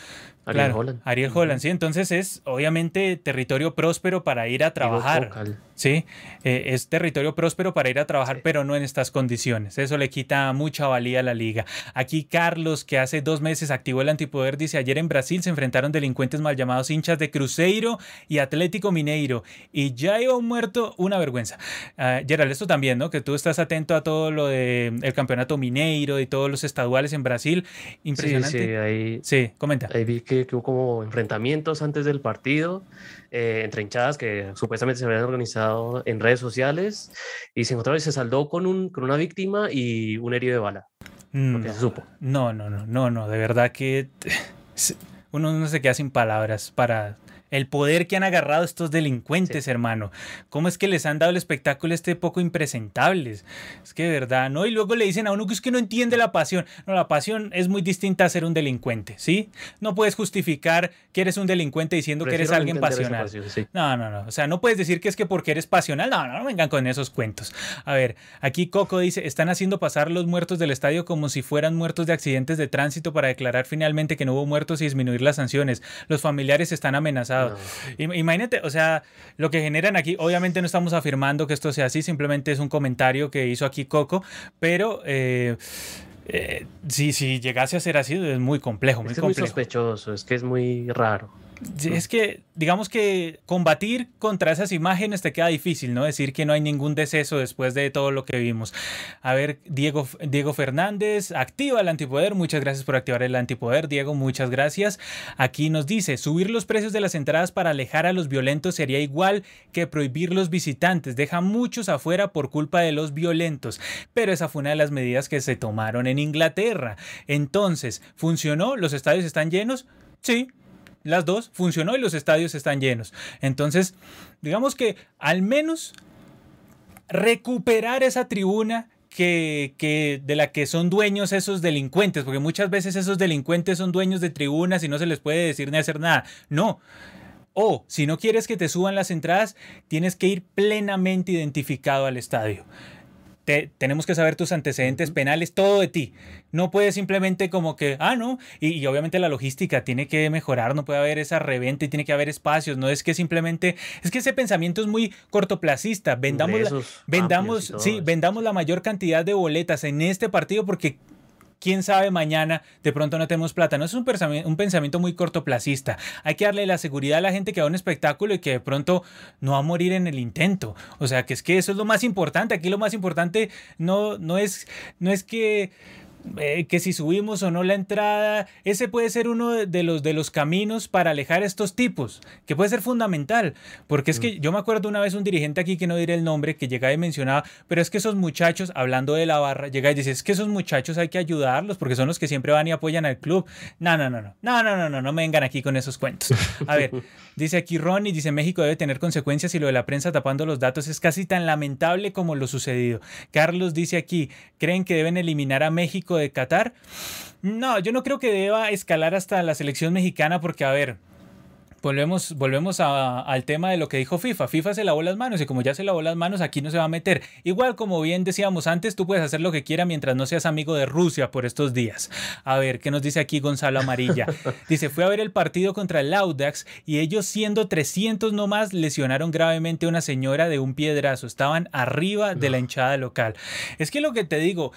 Ariel Holland. Ariel Holland, sí. Entonces es obviamente territorio próspero para ir a trabajar. Sí, eh, es territorio próspero para ir a trabajar, pero no en estas condiciones. Eso le quita mucha valía a la liga. Aquí Carlos, que hace dos meses activó el antipoder, dice, ayer en Brasil se enfrentaron delincuentes mal llamados hinchas de Cruzeiro y Atlético Mineiro y ya iba muerto una vergüenza. Uh, Gerald, esto también, ¿no? Que tú estás atento a todo lo del campeonato mineiro y todos los estaduales en Brasil. Impresionante. Sí, sí, ahí, sí comenta. Ahí vi que, hubo como enfrentamientos antes del partido eh, entre hinchadas que supuestamente se habían organizado en redes sociales y se encontraron y se saldó con, un, con una víctima y un herido de bala. No, se supo. No, no, no, no, no, de verdad que uno no se queda sin palabras para el poder que han agarrado estos delincuentes, hermano. ¿Cómo es que les han dado el espectáculo este poco impresentables? Es que de verdad, ¿no? Y luego le dicen a uno que es que no entiende la pasión. No, la pasión es muy distinta a ser un delincuente, ¿sí? No puedes justificar que eres un delincuente diciendo que eres alguien pasional. No, no, no. O sea, no puedes decir que es que porque eres pasional. No, no, no vengan con esos cuentos. A ver, aquí Coco dice, están haciendo pasar los muertos del estadio como si fueran muertos de accidentes de tránsito para declarar finalmente que no hubo muertos y disminuir las sanciones. Los familiares están amenazados Imagínate, o sea, lo que generan aquí, obviamente no estamos afirmando que esto sea así, simplemente es un comentario que hizo aquí Coco, pero... Eh, eh, si, si llegase a ser así, es muy complejo. Muy es, muy sospechoso, es que es muy raro. Es que, digamos que combatir contra esas imágenes te queda difícil, ¿no? Decir que no hay ningún deceso después de todo lo que vimos. A ver, Diego, Diego Fernández, activa el antipoder. Muchas gracias por activar el antipoder. Diego, muchas gracias. Aquí nos dice, subir los precios de las entradas para alejar a los violentos sería igual que prohibir los visitantes. Deja muchos afuera por culpa de los violentos. Pero esa fue una de las medidas que se tomaron en Inglaterra. Entonces, ¿funcionó? ¿Los estadios están llenos? Sí, las dos, funcionó y los estadios están llenos. Entonces, digamos que al menos recuperar esa tribuna que, que, de la que son dueños esos delincuentes, porque muchas veces esos delincuentes son dueños de tribunas y no se les puede decir ni hacer nada. No. O si no quieres que te suban las entradas, tienes que ir plenamente identificado al estadio tenemos que saber tus antecedentes penales, todo de ti. No puedes simplemente como que, ah, no, y, obviamente la logística tiene que mejorar, no puede haber esa reventa y tiene que haber espacios, no es que simplemente, es que ese pensamiento es muy cortoplacista, vendamos, vendamos, sí, vendamos la mayor cantidad de boletas en este partido porque quién sabe mañana de pronto no tenemos plata. No es un pensamiento, muy cortoplacista. Hay que darle la seguridad a la gente que va a un espectáculo y que de pronto no va a morir en el intento. O sea, que es que eso es lo más importante. Aquí lo más importante no, no, es, no es que eh, que si subimos o no la entrada, ese puede ser uno de los, de los caminos para alejar a estos tipos, que puede ser fundamental, porque es que mm. yo me acuerdo una vez un dirigente aquí que no diré el nombre, que llegaba y mencionaba, pero es que esos muchachos, hablando de la barra, llega y dice, es que esos muchachos hay que ayudarlos porque son los que siempre van y apoyan al club. No, no, no, no, no, no, no, no, no me vengan aquí con esos cuentos. A ver, dice aquí Ronnie, dice México debe tener consecuencias y lo de la prensa tapando los datos es casi tan lamentable como lo sucedido. Carlos dice aquí, ¿creen que deben eliminar a México? De Qatar. No, yo no creo que deba escalar hasta la selección mexicana porque, a ver, volvemos, volvemos al tema de lo que dijo FIFA. FIFA se lavó las manos y como ya se lavó las manos, aquí no se va a meter. Igual como bien decíamos antes, tú puedes hacer lo que quieras mientras no seas amigo de Rusia por estos días. A ver, ¿qué nos dice aquí Gonzalo Amarilla? Dice, fue a ver el partido contra el Audax y ellos siendo 300 nomás lesionaron gravemente a una señora de un piedrazo. Estaban arriba de la hinchada local. Es que lo que te digo,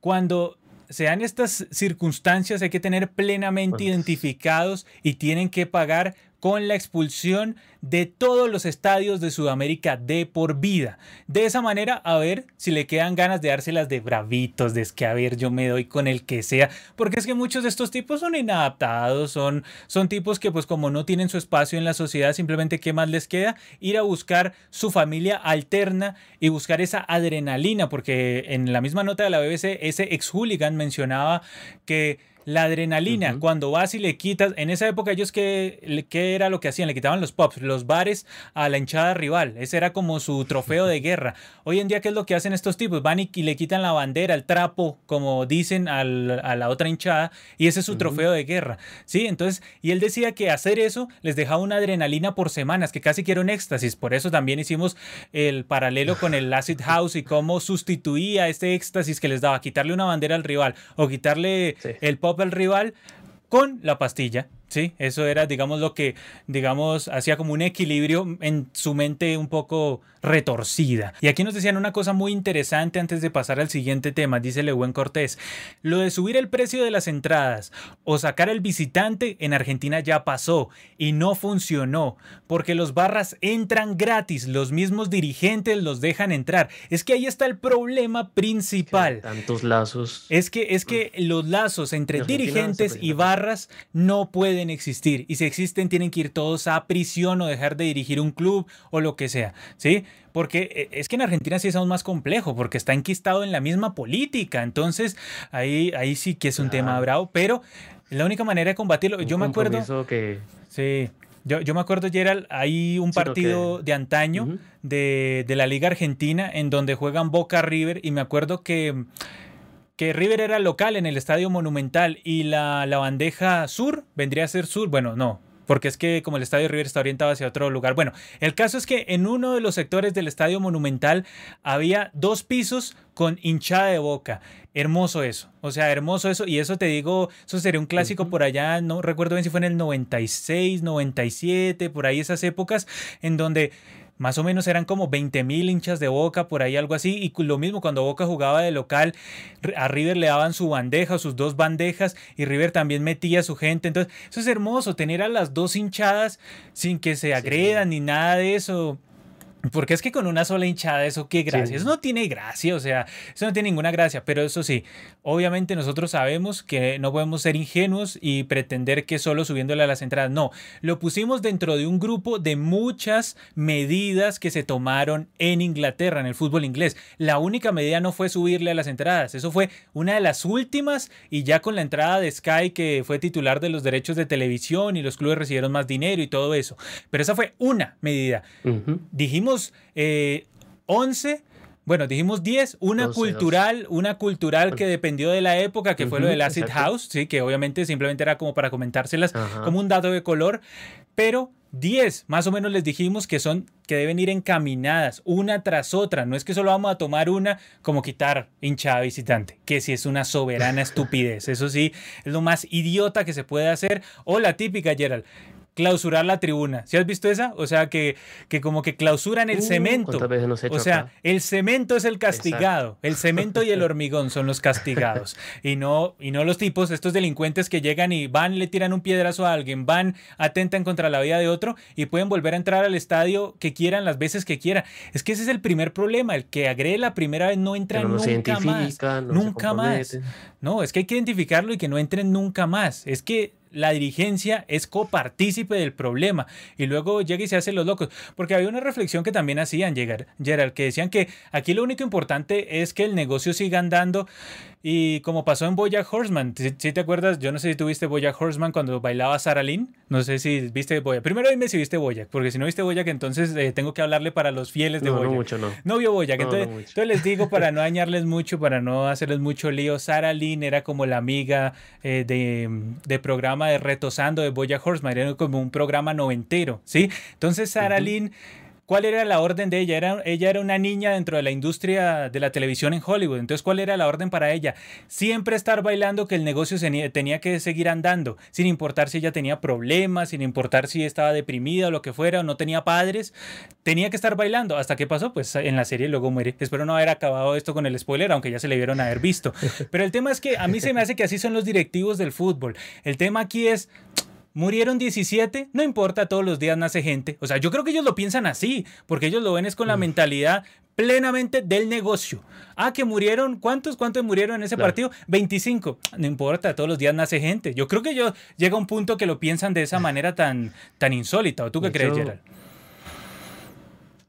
cuando sean estas circunstancias hay que tener plenamente identificados y tienen que pagar con la expulsión de todos los estadios de Sudamérica de por vida. De esa manera, a ver si le quedan ganas de dárselas de bravitos, de es que a ver, yo me doy con el que sea, porque es que muchos de estos tipos son inadaptados, son, son tipos que pues como no tienen su espacio en la sociedad, simplemente qué más les queda ir a buscar su familia alterna y buscar esa adrenalina, porque en la misma nota de la BBC ese ex hooligan mencionaba que la adrenalina, cuando vas y le quitas, en esa época ellos qué, qué era lo que hacían, le quitaban los pops, los bares a la hinchada rival, ese era como su trofeo de guerra. Hoy en día, ¿qué es lo que hacen estos tipos? Van y, le quitan la bandera, el trapo, como dicen a la otra hinchada, y ese es su trofeo de guerra, ¿sí? Entonces, y él decía que hacer eso les dejaba una adrenalina por semanas, que casi quiero un éxtasis, por eso también hicimos el paralelo con el acid house y cómo sustituía este éxtasis que les daba, quitarle una bandera al rival o quitarle el pop al rival con la pastilla. Sí, eso era, digamos, lo que, digamos, hacía como un equilibrio en su mente un poco retorcida. Y aquí nos decían una cosa muy interesante antes de pasar al siguiente tema, dice Lewen Cortés. Lo de subir el precio de las entradas o sacar el visitante en Argentina ya pasó y no funcionó, porque los barras entran gratis, los mismos dirigentes los dejan entrar. Es que ahí está el problema principal. Tantos lazos. Es que, es que los lazos entre dirigentes y barras no pueden pueden existir. Y si existen, tienen que ir todos a prisión o dejar de dirigir un club o lo que sea. ¿Sí? Porque eh, es que en Argentina sí es aún más complejo, porque está enquistado en la misma política. Entonces, ahí, ahí sí que es un tema bravo. Pero la única manera de combatirlo, yo me acuerdo. que. Sí. Yo, yo, me acuerdo, Gerald, hay un partido de antaño de, de, la Liga Argentina en donde juegan Boca River y me acuerdo que que River era local en el Estadio Monumental y la, la bandeja sur vendría a ser sur, bueno, no, porque es que como el estadio River está orientado hacia otro lugar. Bueno, el caso es que en uno de los sectores del estadio monumental había dos pisos con hinchada de boca. Hermoso eso, o sea, hermoso eso. Y eso te digo, eso sería un clásico por allá, no recuerdo bien si fue en el 96, 97, por ahí esas épocas, en donde más o menos eran como 20 mil hinchas de Boca, por ahí algo así. Y lo mismo cuando Boca jugaba de local, a River le daban su bandeja, sus dos bandejas, y River también metía a su gente. Entonces, eso es hermoso, tener a las dos hinchadas sin que se agredan ni nada de eso. Porque es que con una sola hinchada, eso qué gracia. Eso no tiene gracia, o sea, eso no tiene ninguna gracia. Pero eso sí, obviamente nosotros sabemos que no podemos ser ingenuos y pretender que solo subiéndole a las entradas. No, lo pusimos dentro de un grupo de muchas medidas que se tomaron en Inglaterra, en el fútbol inglés. La única medida no fue subirle a las entradas. Eso fue una de las últimas y ya con la entrada de Sky, que fue titular de los derechos de televisión y los clubes recibieron más dinero y todo eso. Pero esa fue una medida. Dijimos 11. Eh, bueno, dijimos 10, una cultural, una cultural que dependió de la época, que fue lo del Acid House, sí, que obviamente simplemente era como para comentárselas como un dato de color, pero 10 más o menos les dijimos que son que deben ir encaminadas una tras otra, no es que solo vamos a tomar una como quitar hinchada visitante, que si es una soberana estupidez, eso sí, es lo más idiota que se puede hacer, o la típica Gerald, clausurar la tribuna. ¿Sí has visto esa? O sea, que, que como que clausuran el uh, cemento. o sea, el cemento es el castigado. El cemento y el hormigón son los castigados. y, no, y no los tipos, estos delincuentes que llegan y van, le tiran un piedrazo a alguien, van, atentan contra la vida de otro y pueden volver a entrar al estadio que quieran, las veces que quieran. Es que ese es el primer problema. El que agrede la primera vez no entra nunca más. nunca más. No, es que hay que identificarlo y que no entren nunca más. Es que la dirigencia es copartícipe del problema y luego llega y se hace los locos. Porque había una reflexión que también hacían llegar, Gerald, que decían que aquí lo único importante es que el negocio siga andando y como pasó en Boya Horseman, si, te acuerdas, yo no sé si tuviste Boya Horseman cuando bailaba Sara Lynn, no sé si viste Boya. Primero dime si viste Boya, porque si no viste Boya, entonces eh, tengo que hablarle para los fieles de no, Boya. No, mucho, no. No vio Boya, entonces, entonces, les digo para no dañarles mucho, para no hacerles mucho lío, Sara Lynn era como la amiga eh, de, de, programa de Retosando de Boya Horseman, era como un programa noventero, ¿sí? Entonces Sara Lynn ¿Cuál era la orden de ella? Era, ella era una niña dentro de la industria de la televisión en Hollywood. Entonces, ¿cuál era la orden para ella? Siempre estar bailando que el negocio tenía que seguir andando, sin importar si ella tenía problemas, sin importar si estaba deprimida o lo que fuera, o no tenía padres. Tenía que estar bailando. ¿Hasta qué pasó? Pues en la serie luego muere. Espero no haber acabado esto con el spoiler, aunque ya se le vieron haber visto. Pero el tema es que a mí se me hace que así son los directivos del fútbol. El tema aquí es Murieron 17, no importa, todos los días nace gente. O sea, yo creo que ellos lo piensan así, porque ellos lo ven es con la mentalidad plenamente del negocio. Ah, que murieron, ¿cuántos? ¿Cuántos murieron en ese partido? 25. No importa, todos los días nace gente. Yo creo que yo llega un punto que lo piensan de esa manera tan, tan insólita. ¿O tú qué crees, Gerald?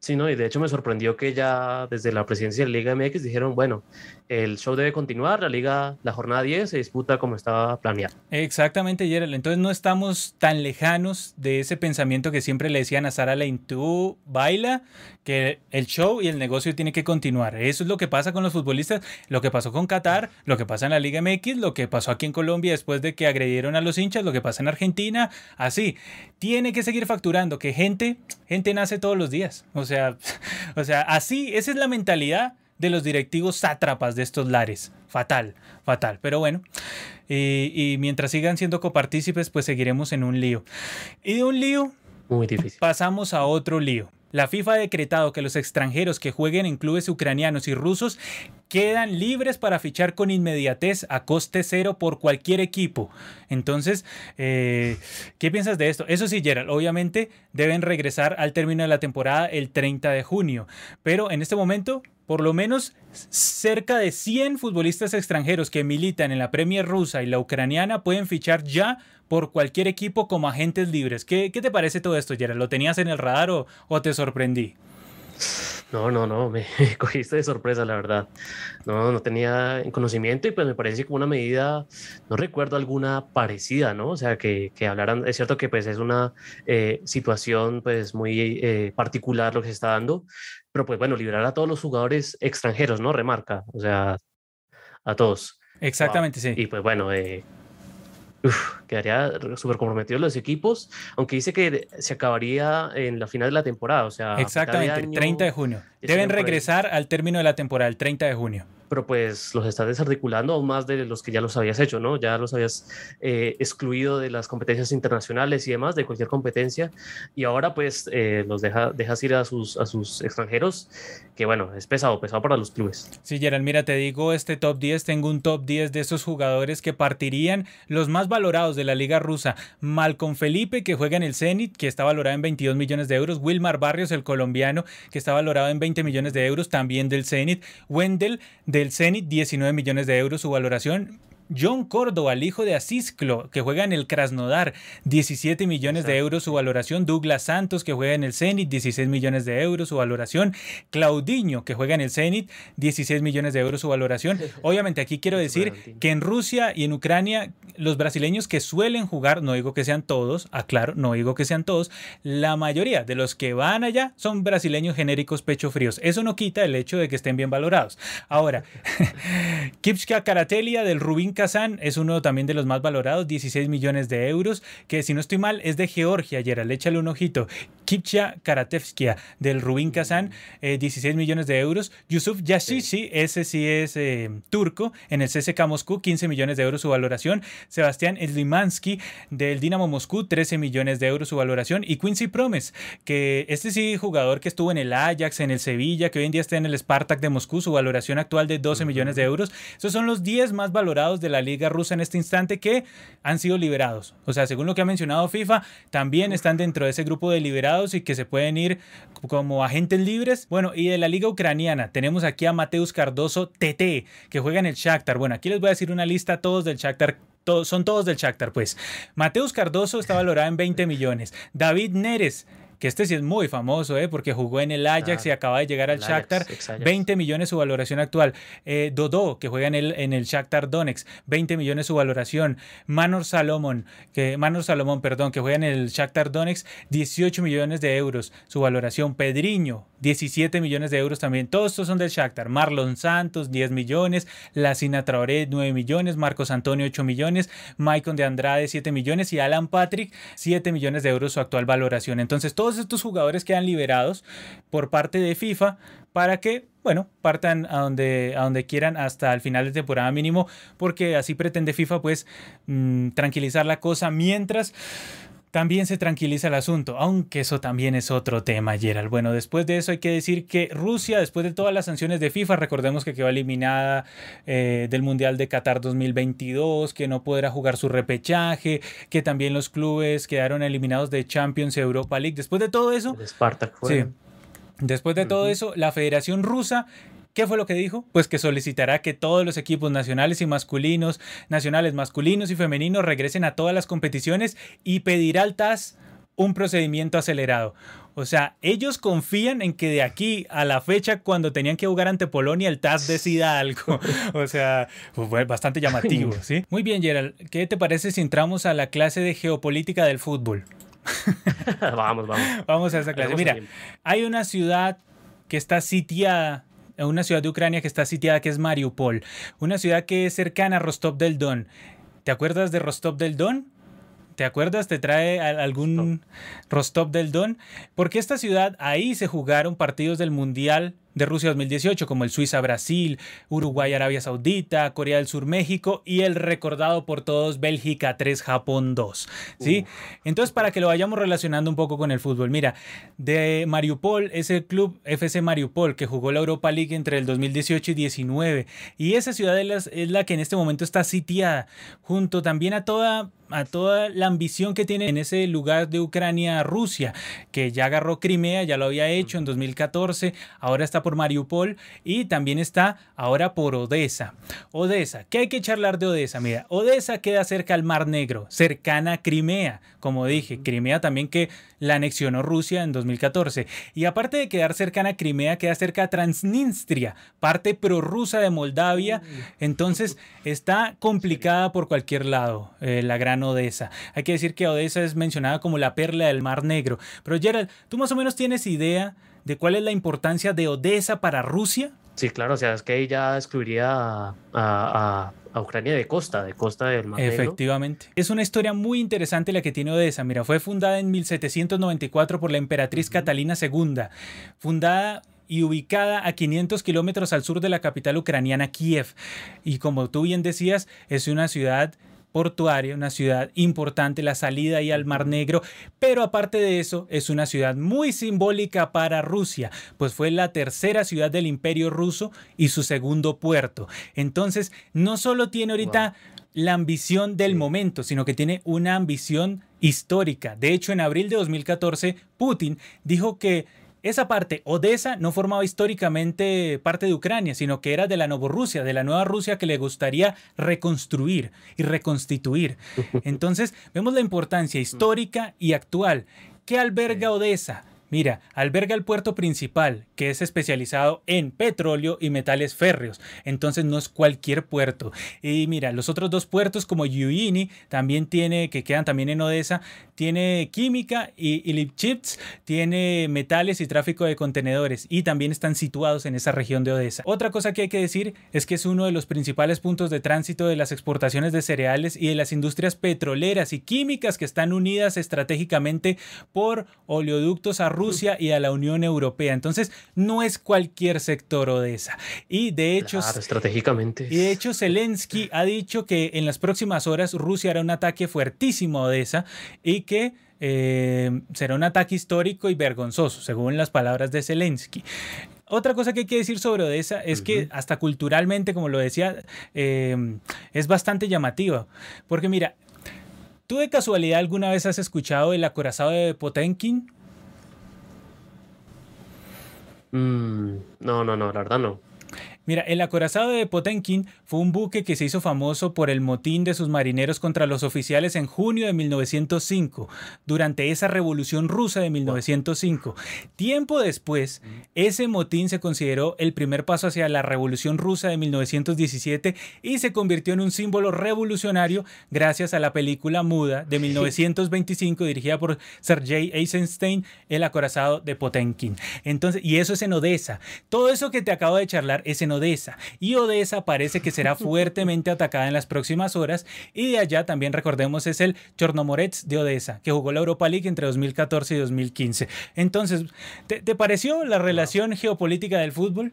Sí, no, y de hecho me sorprendió que ya desde la presidencia de la Liga MX dijeron, bueno, el show debe continuar, la liga, la jornada 10 se disputa como estaba planeado. Exactamente, Gerald. Entonces no estamos tan lejanos de ese pensamiento que siempre le decían a Sara Lane, tú baila, que el show y el negocio tiene que continuar. Eso es lo que pasa con los futbolistas, lo que pasó con Qatar, lo que pasa en la Liga MX, lo que pasó aquí en Colombia después de que agredieron a los hinchas, lo que pasa en Argentina, así. Tiene que seguir facturando, que gente, gente nace todos los días. O sea, o sea, así, esa es la mentalidad de los directivos sátrapas de estos lares. Fatal, fatal. Pero bueno, y, mientras sigan siendo copartícipes, pues seguiremos en un lío. Y de un lío, muy difícil. Pasamos a otro lío. La FIFA ha decretado que los extranjeros que jueguen en clubes ucranianos y rusos quedan libres para fichar con inmediatez a coste cero por cualquier equipo. Entonces, eh, ¿qué piensas de esto? Eso sí, Gerald, obviamente deben regresar al término de la temporada el 30 de junio, pero en este momento por lo menos cerca de 100 futbolistas extranjeros que militan en la Premier rusa y la ucraniana pueden fichar ya por cualquier equipo como agentes libres. ¿Qué, te parece todo esto, Gerard? ¿Lo tenías en el radar o te sorprendí? No, no, no, me, cogiste de sorpresa, la verdad. No, no tenía conocimiento y pues me parece como una medida, no recuerdo alguna parecida, ¿no? O sea, que, que hablaran, es cierto que pues es una eh, situación pues muy eh, particular lo que se está dando, pero pues bueno, liberar a todos los jugadores extranjeros, ¿no? Remarca, o sea, a todos. Exactamente, sí. Y pues bueno, eh, Uf, quedaría súper comprometido los equipos, aunque dice que se acabaría en la final de la temporada, o sea, exactamente, 30 de junio. Deben regresar al término de la temporada, el 30 de junio pero pues los estás desarticulando aún más de los que ya los habías hecho, ¿no? Ya los habías eh, excluido de las competencias internacionales y demás, de cualquier competencia, y ahora pues eh, los deja, dejas ir a sus, a sus extranjeros, que bueno, es pesado, pesado para los clubes. Sí, Gerald, mira, te digo este top 10, tengo un top 10 de esos jugadores que partirían los más valorados de la liga rusa. Malcolm Felipe, que juega en el Zenit, que está valorado en 22 millones de euros. Wilmar Barrios, el colombiano, que está valorado en 20 millones de euros, también del Zenit. Wendell, de el Zenit, 19 millones de euros su valoración. John Córdoba, el hijo de Asisclo, que juega en el Krasnodar, 17 millones de euros su valoración. Douglas Santos, que juega en el Zenit, 16 millones de euros su valoración. Claudinho, que juega en el Zenit, 16 millones de euros su valoración. Obviamente aquí quiero decir que en Rusia y en Ucrania, los brasileños que suelen jugar, no digo que sean todos, aclaro, no digo que sean todos, la mayoría de los que van allá son brasileños genéricos pecho fríos. Eso no quita el hecho de que estén bien valorados. Ahora, Kipska Karatelia del Rubín Kazan es uno también de los más valorados, 16 millones de euros, que si no estoy mal es de Georgia, Gerald, échale un ojito. Kipcha Karatevskia del Rubin Kazan, 16 millones de euros. Yusuf Yashishi, ese sí es eh, turco, en el CSK Moscú, 15 millones de euros su valoración. Sebastián Slimansky del Dinamo Moscú, 13 millones de euros su valoración. Y Quincy Promes, que este sí jugador que estuvo en el Ajax, en el Sevilla, que hoy en día está en el Spartak de Moscú, su valoración actual de 12 millones de euros. Esos son los 10 más valorados de la liga rusa en este instante que han sido liberados. O sea, según lo que ha mencionado FIFA, también están dentro de ese grupo de liberados y que se pueden ir como agentes libres. Bueno, y de la liga ucraniana tenemos aquí a Mateus Cardoso TT, que juega en el Shakhtar. Bueno, aquí les voy a decir una lista todos del Shakhtar todos, son todos del Shakhtar, pues. Mateus Cardoso está valorado en 20 millones. David Neres que este sí es muy famoso, ¿eh? porque jugó en el Ajax y acaba de llegar al Shakhtar, 20 millones su valoración actual. Eh, Dodó, que juega en el, en el Shakhtar Donetsk, 20 millones su valoración. Manor Salomón, que, Manor Salomón, perdón, que juega en el Shakhtar Donetsk, 18 millones de euros su valoración. Pedriño, 17 millones de euros también. Todos estos son del Shakhtar. Marlon Santos, 10 millones. Lacina Traoré, 9 millones. Marcos Antonio, 8 millones. Maicon de Andrade, 7 millones. Y Alan Patrick, 7 millones de euros su actual valoración. Entonces, todos estos jugadores quedan liberados por parte de FIFA para que, bueno, partan a donde, a donde quieran hasta el final de temporada mínimo, porque así pretende FIFA, pues, mm, tranquilizar la cosa. Mientras también se tranquiliza el asunto, aunque eso también es otro tema, Gerald. Bueno, después de eso hay que decir que Rusia, después de todas las sanciones de FIFA, recordemos que quedó eliminada eh, del Mundial de Qatar 2022, que no podrá jugar su repechaje, que también los clubes quedaron eliminados de Champions Europa League. Después de todo eso... Spartak fue. Sí. Después de todo eso, la Federación Rusa ¿Qué fue lo que dijo? Pues que solicitará que todos los equipos nacionales y masculinos, nacionales masculinos y femeninos regresen a todas las competiciones y pedirá al TAS un procedimiento acelerado. O sea, ellos confían en que de aquí a la fecha, cuando tenían que jugar ante Polonia, el TAS decida algo. O sea, pues bastante llamativo, ¿sí? Muy bien, Gerald. ¿Qué te parece si entramos a la clase de geopolítica del fútbol? vamos, vamos. Vamos a esa clase. Mira, hay una ciudad que está sitiada una ciudad de Ucrania que está sitiada que es Mariupol, una ciudad que es cercana a Rostov del Don. ¿Te acuerdas de Rostov del Don? ¿Te acuerdas? ¿Te trae algún Rostov del Don? Porque esta ciudad, ahí se jugaron partidos del Mundial de Rusia 2018, como el Suiza-Brasil, Uruguay-Arabia Saudita, Corea del Sur-México y el recordado por todos Bélgica 3, Japón 2. ¿sí? Entonces, para que lo vayamos relacionando un poco con el fútbol, mira, de Mariupol es el club FC Mariupol que jugó la Europa League entre el 2018 y 19 y esa ciudad es la que en este momento está sitiada, junto también a toda a toda la ambición que tiene en ese lugar de Ucrania Rusia, que ya agarró Crimea, ya lo había hecho en 2014, ahora está está por Mariupol y también está ahora por Odessa. Odessa, ¿qué hay que charlar de Odessa? Mira, Odessa queda cerca al Mar Negro, cercana a Crimea, como dije, Crimea también que la anexionó Rusia en 2014. Y aparte de quedar cercana a Crimea, queda cerca a Transnistria, parte prorrusa de Moldavia, entonces está complicada por cualquier lado eh, la gran Odessa. Hay que decir que Odessa es mencionada como la perla del Mar Negro. Pero Gerald, ¿tú más o menos tienes idea de cuál es la importancia de Odessa para Rusia? Sí, claro, o sea, es que ella excluiría a, Ucrania de costa, de costa del Mar Efectivamente. Es una historia muy interesante la que tiene Odessa. Mira, fue fundada en 1794 por la emperatriz Catalina II. Fundada y ubicada a 500 kilómetros al sur de la capital ucraniana Kiev. Y como tú bien decías, es una ciudad portuaria, una ciudad importante, la salida ahí al Mar Negro, pero aparte de eso es una ciudad muy simbólica para Rusia, pues fue la tercera ciudad del imperio ruso y su segundo puerto. Entonces, no solo tiene ahorita la ambición del momento, sino que tiene una ambición histórica. De hecho, en abril de 2014, Putin dijo que esa parte, Odessa, no formaba históricamente parte de Ucrania, sino que era de la Novorrusia, de la nueva Rusia que le gustaría reconstruir y reconstituir. Entonces, vemos la importancia histórica y actual. ¿Qué alberga Odessa? Mira, alberga el puerto principal, que es especializado en petróleo y metales férreos. Entonces no es cualquier puerto. Y mira, los otros dos puertos como Yuyini también tiene, que quedan también en Odessa, tiene química y, y tiene metales y tráfico de contenedores y también están situados en esa región de Odessa. Otra cosa que hay que decir es que es uno de los principales puntos de tránsito de las exportaciones de cereales y de las industrias petroleras y químicas que están unidas estratégicamente por oleoductos a Rusia y a la Unión Europea. Entonces, no es cualquier sector Odessa. Y de hecho, estratégicamente. Y de hecho, Zelensky ha dicho que en las próximas horas Rusia hará un ataque fuertísimo a Odessa y que eh, será un ataque histórico y vergonzoso, según las palabras de Zelensky. Otra cosa que hay que decir sobre Odessa es que hasta culturalmente, como lo decía, eh, es bastante llamativa. Porque mira, ¿tú de casualidad alguna vez has escuchado el acorazado de Potenkin? Mm, no, no, no, la verdad no. Mira, el acorazado de Potenkin fue un buque que se hizo famoso por el motín de sus marineros contra los oficiales en junio de 1905, durante esa revolución rusa de 1905. Tiempo después, ese motín se consideró el primer paso hacia la revolución rusa de 1917 y se convirtió en un símbolo revolucionario gracias a la película muda de 1925 dirigida por Sergei Eisenstein, El acorazado de Potenkin. Entonces, y eso es en Odessa. Todo eso que te acabo de charlar es en Odessa y Odessa parece que será fuertemente atacada en las próximas horas y de allá también recordemos es el Chornomorets de Odessa que jugó la Europa League entre 2014 y 2015. Entonces, ¿te, te pareció la relación geopolítica del fútbol?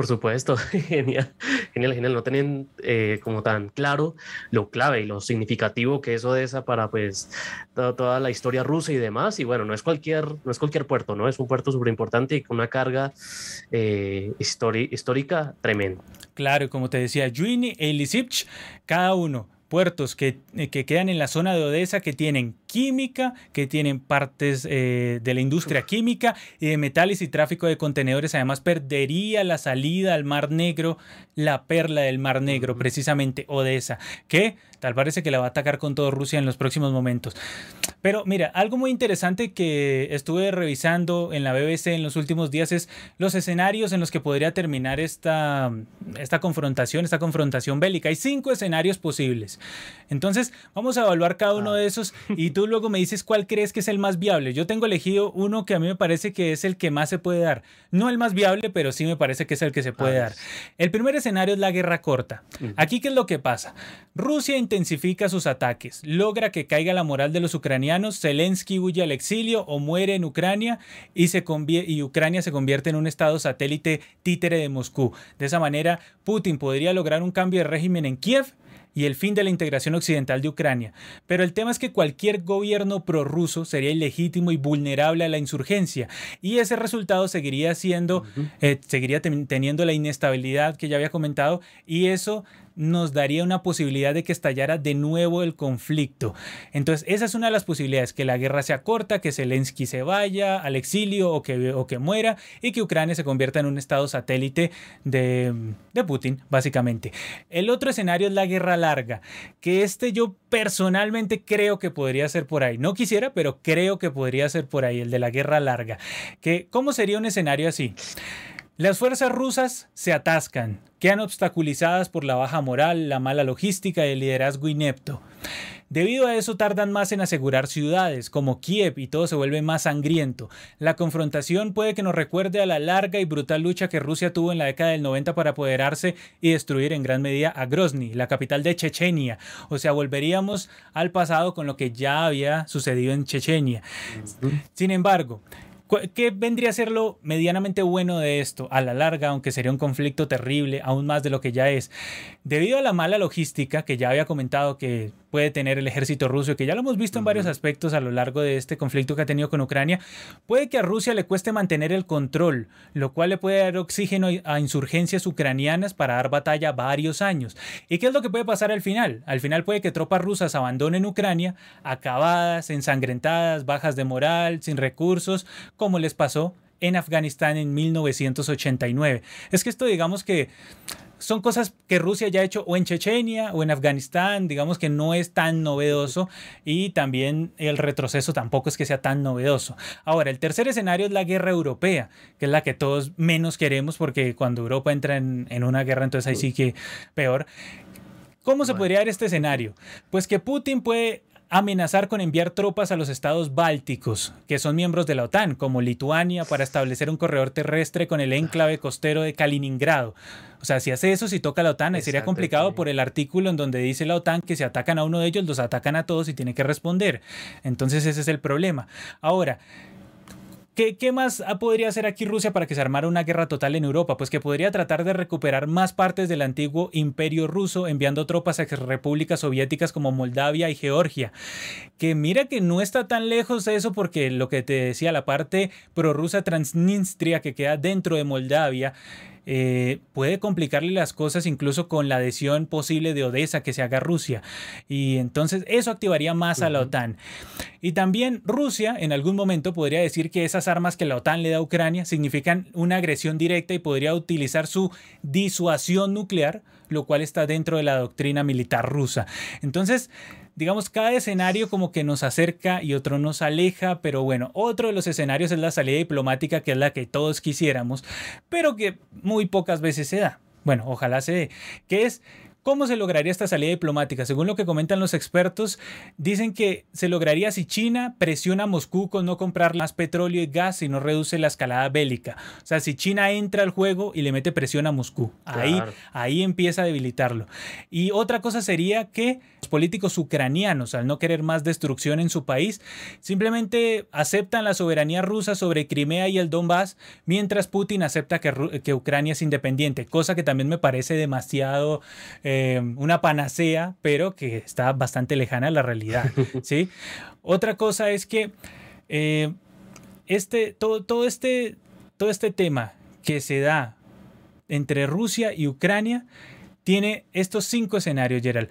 Por supuesto, genial, genial, genial. No tienen eh, como tan claro lo clave y lo significativo que es Odessa para pues toda, la historia rusa y demás. Y bueno, no es cualquier, no es cualquier puerto, ¿no? Es un puerto súper importante y con una carga eh, histórica tremenda. Claro, como te decía, Yuini e Lisipch, cada uno puertos que, que, quedan en la zona de Odessa que tienen química, que tienen partes eh, de la industria química y de metales y tráfico de contenedores. Además, perdería la salida al Mar Negro, la perla del Mar Negro, precisamente Odessa, que tal parece que la va a atacar con todo Rusia en los próximos momentos. Pero mira, algo muy interesante que estuve revisando en la BBC en los últimos días es los escenarios en los que podría terminar esta, esta confrontación, esta confrontación bélica. Hay cinco escenarios posibles. Entonces, vamos a evaluar cada uno de esos y tú tú luego me dices cuál crees que es el más viable. Yo tengo elegido uno que a mí me parece que es el que más se puede dar. No el más viable, pero sí me parece que es el que se puede dar. El primer escenario es la guerra corta. Aquí, ¿qué es lo que pasa? Rusia intensifica sus ataques, logra que caiga la moral de los ucranianos, Zelensky huye al exilio o muere en Ucrania y, se y Ucrania se convierte en un estado satélite títere de Moscú. De esa manera, Putin podría lograr un cambio de régimen en Kiev y el fin de la integración occidental de Ucrania. Pero el tema es que cualquier gobierno prorruso sería ilegítimo y vulnerable a la insurgencia, y ese resultado seguiría siendo, eh, seguiría teniendo la inestabilidad que ya había comentado, y eso nos daría una posibilidad de que estallara de nuevo el conflicto. Entonces, esa es una de las posibilidades, que la guerra sea corta, que Zelensky se vaya al exilio o que, o que muera y que Ucrania se convierta en un estado satélite de, de Putin, básicamente. El otro escenario es la guerra larga, que este yo personalmente creo que podría ser por ahí. No quisiera, pero creo que podría ser por ahí, el de la guerra larga. Que, ¿Cómo sería un escenario así? Las fuerzas rusas se atascan, quedan obstaculizadas por la baja moral, la mala logística y el liderazgo inepto. Debido a eso tardan más en asegurar ciudades como Kiev y todo se vuelve más sangriento. La confrontación puede que nos recuerde a la larga y brutal lucha que Rusia tuvo en la década del 90 para apoderarse y destruir en gran medida a Grozny, la capital de Chechenia. O sea, volveríamos al pasado con lo que ya había sucedido en Chechenia. Sin embargo, ¿Qué vendría a ser lo medianamente bueno de esto a la larga, aunque sería un conflicto terrible, aún más de lo que ya es? Debido a la mala logística que ya había comentado que puede tener el ejército ruso, que ya lo hemos visto en varios aspectos a lo largo de este conflicto que ha tenido con Ucrania, puede que a Rusia le cueste mantener el control, lo cual le puede dar oxígeno a insurgencias ucranianas para dar batalla varios años. ¿Y qué es lo que puede pasar al final? Al final puede que tropas rusas abandonen Ucrania, acabadas, ensangrentadas, bajas de moral, sin recursos, como les pasó en Afganistán en 1989. Es que esto digamos que son cosas que Rusia ya ha hecho o en Chechenia o en Afganistán, digamos que no es tan novedoso y también el retroceso tampoco es que sea tan novedoso. Ahora, el tercer escenario es la guerra europea, que es la que todos menos queremos porque cuando Europa entra en, en una guerra, entonces ahí sí que peor. ¿Cómo se podría dar este escenario? Pues que Putin puede amenazar con enviar tropas a los estados bálticos, que son miembros de la OTAN, como Lituania, para establecer un corredor terrestre con el enclave costero de Kaliningrado. O sea, si hace eso, si toca la OTAN, sería complicado por el artículo en donde dice la OTAN que si atacan a uno de ellos, los atacan a todos y tiene que responder. Entonces ese es el problema. Ahora, ¿Qué, más podría hacer aquí Rusia para que se armara una guerra total en Europa? Pues que podría tratar de recuperar más partes del antiguo imperio ruso enviando tropas a repúblicas soviéticas como Moldavia y Georgia. Que mira que no está tan lejos eso porque lo que te decía, la parte prorrusa Transnistria que queda dentro de Moldavia eh, puede complicarle las cosas incluso con la adhesión posible de Odessa que se haga Rusia. Y entonces eso activaría más a la OTAN. Y también Rusia en algún momento podría decir que esas armas que la OTAN le da a Ucrania significan una agresión directa y podría utilizar su disuasión nuclear, lo cual está dentro de la doctrina militar rusa. Entonces, digamos, cada escenario como que nos acerca y otro nos aleja, pero bueno, otro de los escenarios es la salida diplomática, que es la que todos quisiéramos, pero que muy pocas veces se da. Bueno, ojalá se dé, que es ¿Cómo se lograría esta salida diplomática? Según lo que comentan los expertos, dicen que se lograría si China presiona a Moscú con no comprar más petróleo y gas y no reduce la escalada bélica. O sea, si China entra al juego y le mete presión a Moscú, ahí, ahí empieza a debilitarlo. Y otra cosa sería que los políticos ucranianos, al no querer más destrucción en su país, simplemente aceptan la soberanía rusa sobre Crimea y el Donbass, mientras Putin acepta que, que Ucrania es independiente, cosa que también me parece demasiado... Eh, una panacea, pero que está bastante lejana a la realidad. ¿sí? Otra cosa es que eh, este, todo, todo, este, todo este tema que se da entre Rusia y Ucrania tiene estos cinco escenarios, Gerald.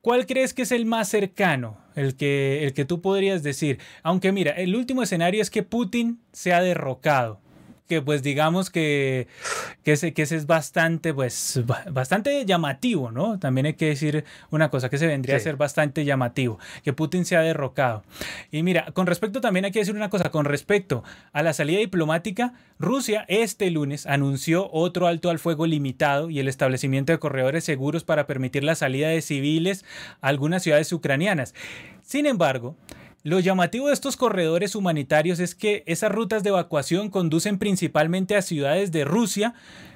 ¿Cuál crees que es el más cercano? El que, el que tú podrías decir. Aunque mira, el último escenario es que Putin se ha derrocado que pues digamos que, que, ese, que ese es bastante, pues, bastante llamativo, ¿no? También hay que decir una cosa que se vendría a ser bastante llamativo, que Putin se ha derrocado. Y mira, con respecto también hay que decir una cosa, con respecto a la salida diplomática, Rusia este lunes anunció otro alto al fuego limitado y el establecimiento de corredores seguros para permitir la salida de civiles a algunas ciudades ucranianas. Sin embargo, lo llamativo de estos corredores humanitarios es que esas rutas de evacuación conducen principalmente a ciudades de Rusia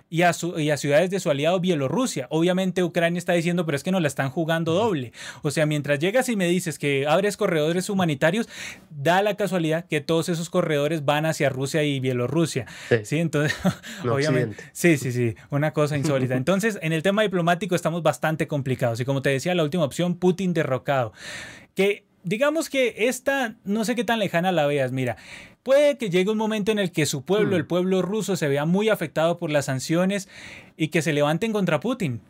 y a, ciudades de su aliado Bielorrusia. Obviamente Ucrania está diciendo, pero es que nos la están jugando doble. O sea, mientras llegas y me dices que abres corredores humanitarios, da la casualidad que todos esos corredores van hacia Rusia y Bielorrusia. Sí, entonces, obviamente. Sí, sí, sí, una cosa insólita. Entonces, en el tema diplomático estamos bastante complicados. Y como te decía, la última opción, Putin derrocado. Que digamos que esta, no sé qué tan lejana la veas, mira, puede que llegue un momento en el que su pueblo, el hmm. pueblo ruso, se vea muy afectado por las sanciones y que se levanten contra Putin.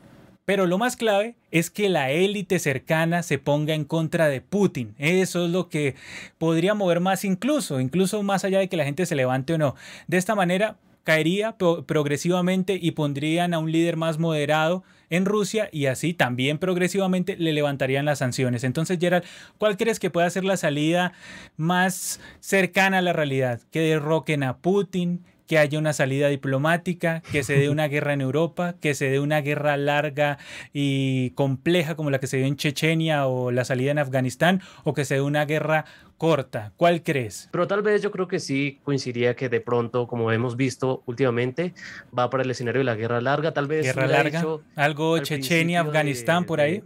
Pero lo más clave es que la élite cercana se ponga en contra de Putin. Eso es lo que podría mover más incluso, incluso más allá de que la gente se levante o no. De esta manera caería progresivamente y pondrían a un líder más moderado en Rusia y así también progresivamente le levantarían las sanciones. Entonces, Gerald, ¿cuál crees que pueda ser la salida más cercana a la realidad? Que derroquen a Putin, que haya una salida diplomática, que se dé una guerra en Europa, que se dé una guerra larga y compleja como la que se dio en Chechenia o la salida en Afganistán, o que se dé una guerra corta. ¿Cuál crees? Pero tal vez yo creo que sí coincidiría que de pronto, como hemos visto últimamente, va para el escenario de la guerra larga. Tal vez. Guerra larga. Algo Chechenia, Afganistán, por ahí.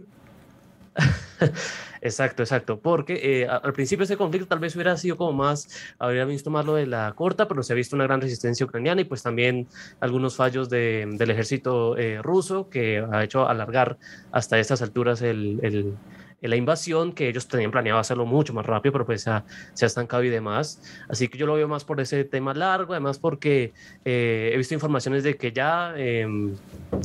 Exacto, exacto, porque eh, al principio ese conflicto tal vez hubiera sido como más, habría visto más lo de la corta, pero se ha visto una gran resistencia ucraniana y pues también algunos fallos del ejército eh, ruso que ha hecho alargar hasta estas alturas el, el la invasión, que ellos tenían planeado hacerlo mucho más rápido, pero pues se ha, estancado y demás. Así que yo lo veo más por ese tema largo, además porque eh, he visto informaciones de que ya em,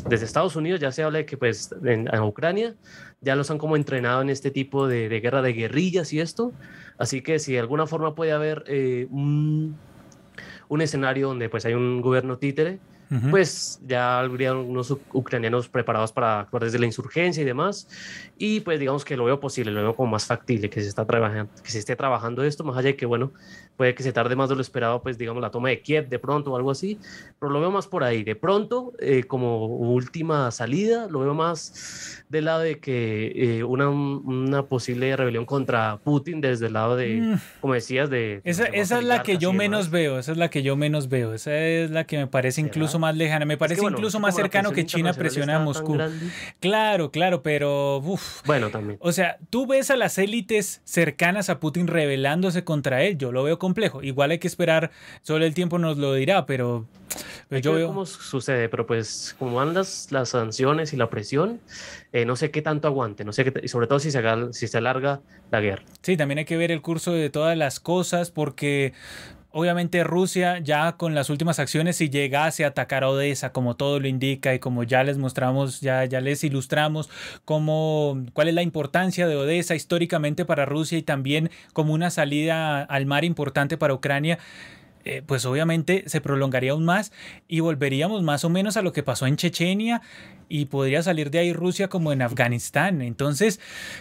desde Estados Unidos ya se habla de que pues en, Ucrania ya los han como entrenado en este tipo de, guerra de guerrillas y esto. Así que si de alguna forma puede haber eh, un, un escenario donde pues hay un gobierno títere, pues ya habría unos ucranianos preparados para actuar desde la insurgencia y demás. Y pues digamos que lo veo posible, lo veo como más factible que se, está trabajando, que se esté trabajando esto, más allá de que, bueno, puede que se tarde más de lo esperado, pues digamos la toma de Kiev de pronto o algo así, pero lo veo más por ahí. De pronto, eh, como última salida, lo veo más del lado de que eh, una, una, posible rebelión contra Putin desde el lado de, mm. como decías, de... Esa, esa es la que yo menos veo, esa es la que yo menos veo, esa es la que me parece incluso más lejana, me parece incluso más cercano que China presiona a Moscú. Claro, claro, pero... bueno, también. O sea, tú ves a las élites cercanas a Putin rebelándose contra él, yo lo veo complejo. Igual hay que esperar, solo el tiempo nos lo dirá, pero pues yo veo cómo sucede, pero pues como van las, las sanciones y la presión, eh, no sé qué tanto aguante, no sé qué, y sobre todo si se, si se alarga la guerra. Sí, también hay que ver el curso de todas las cosas porque Obviamente Rusia ya con las últimas acciones si llegase a atacar a Odessa como todo lo indica y como ya les mostramos, ya, ya les ilustramos cómo, cuál es la importancia de Odessa históricamente para Rusia y también como una salida al mar importante para Ucrania, eh, pues obviamente se prolongaría aún más y volveríamos más o menos a lo que pasó en Chechenia y podría salir de ahí Rusia como en Afganistán. Entonces,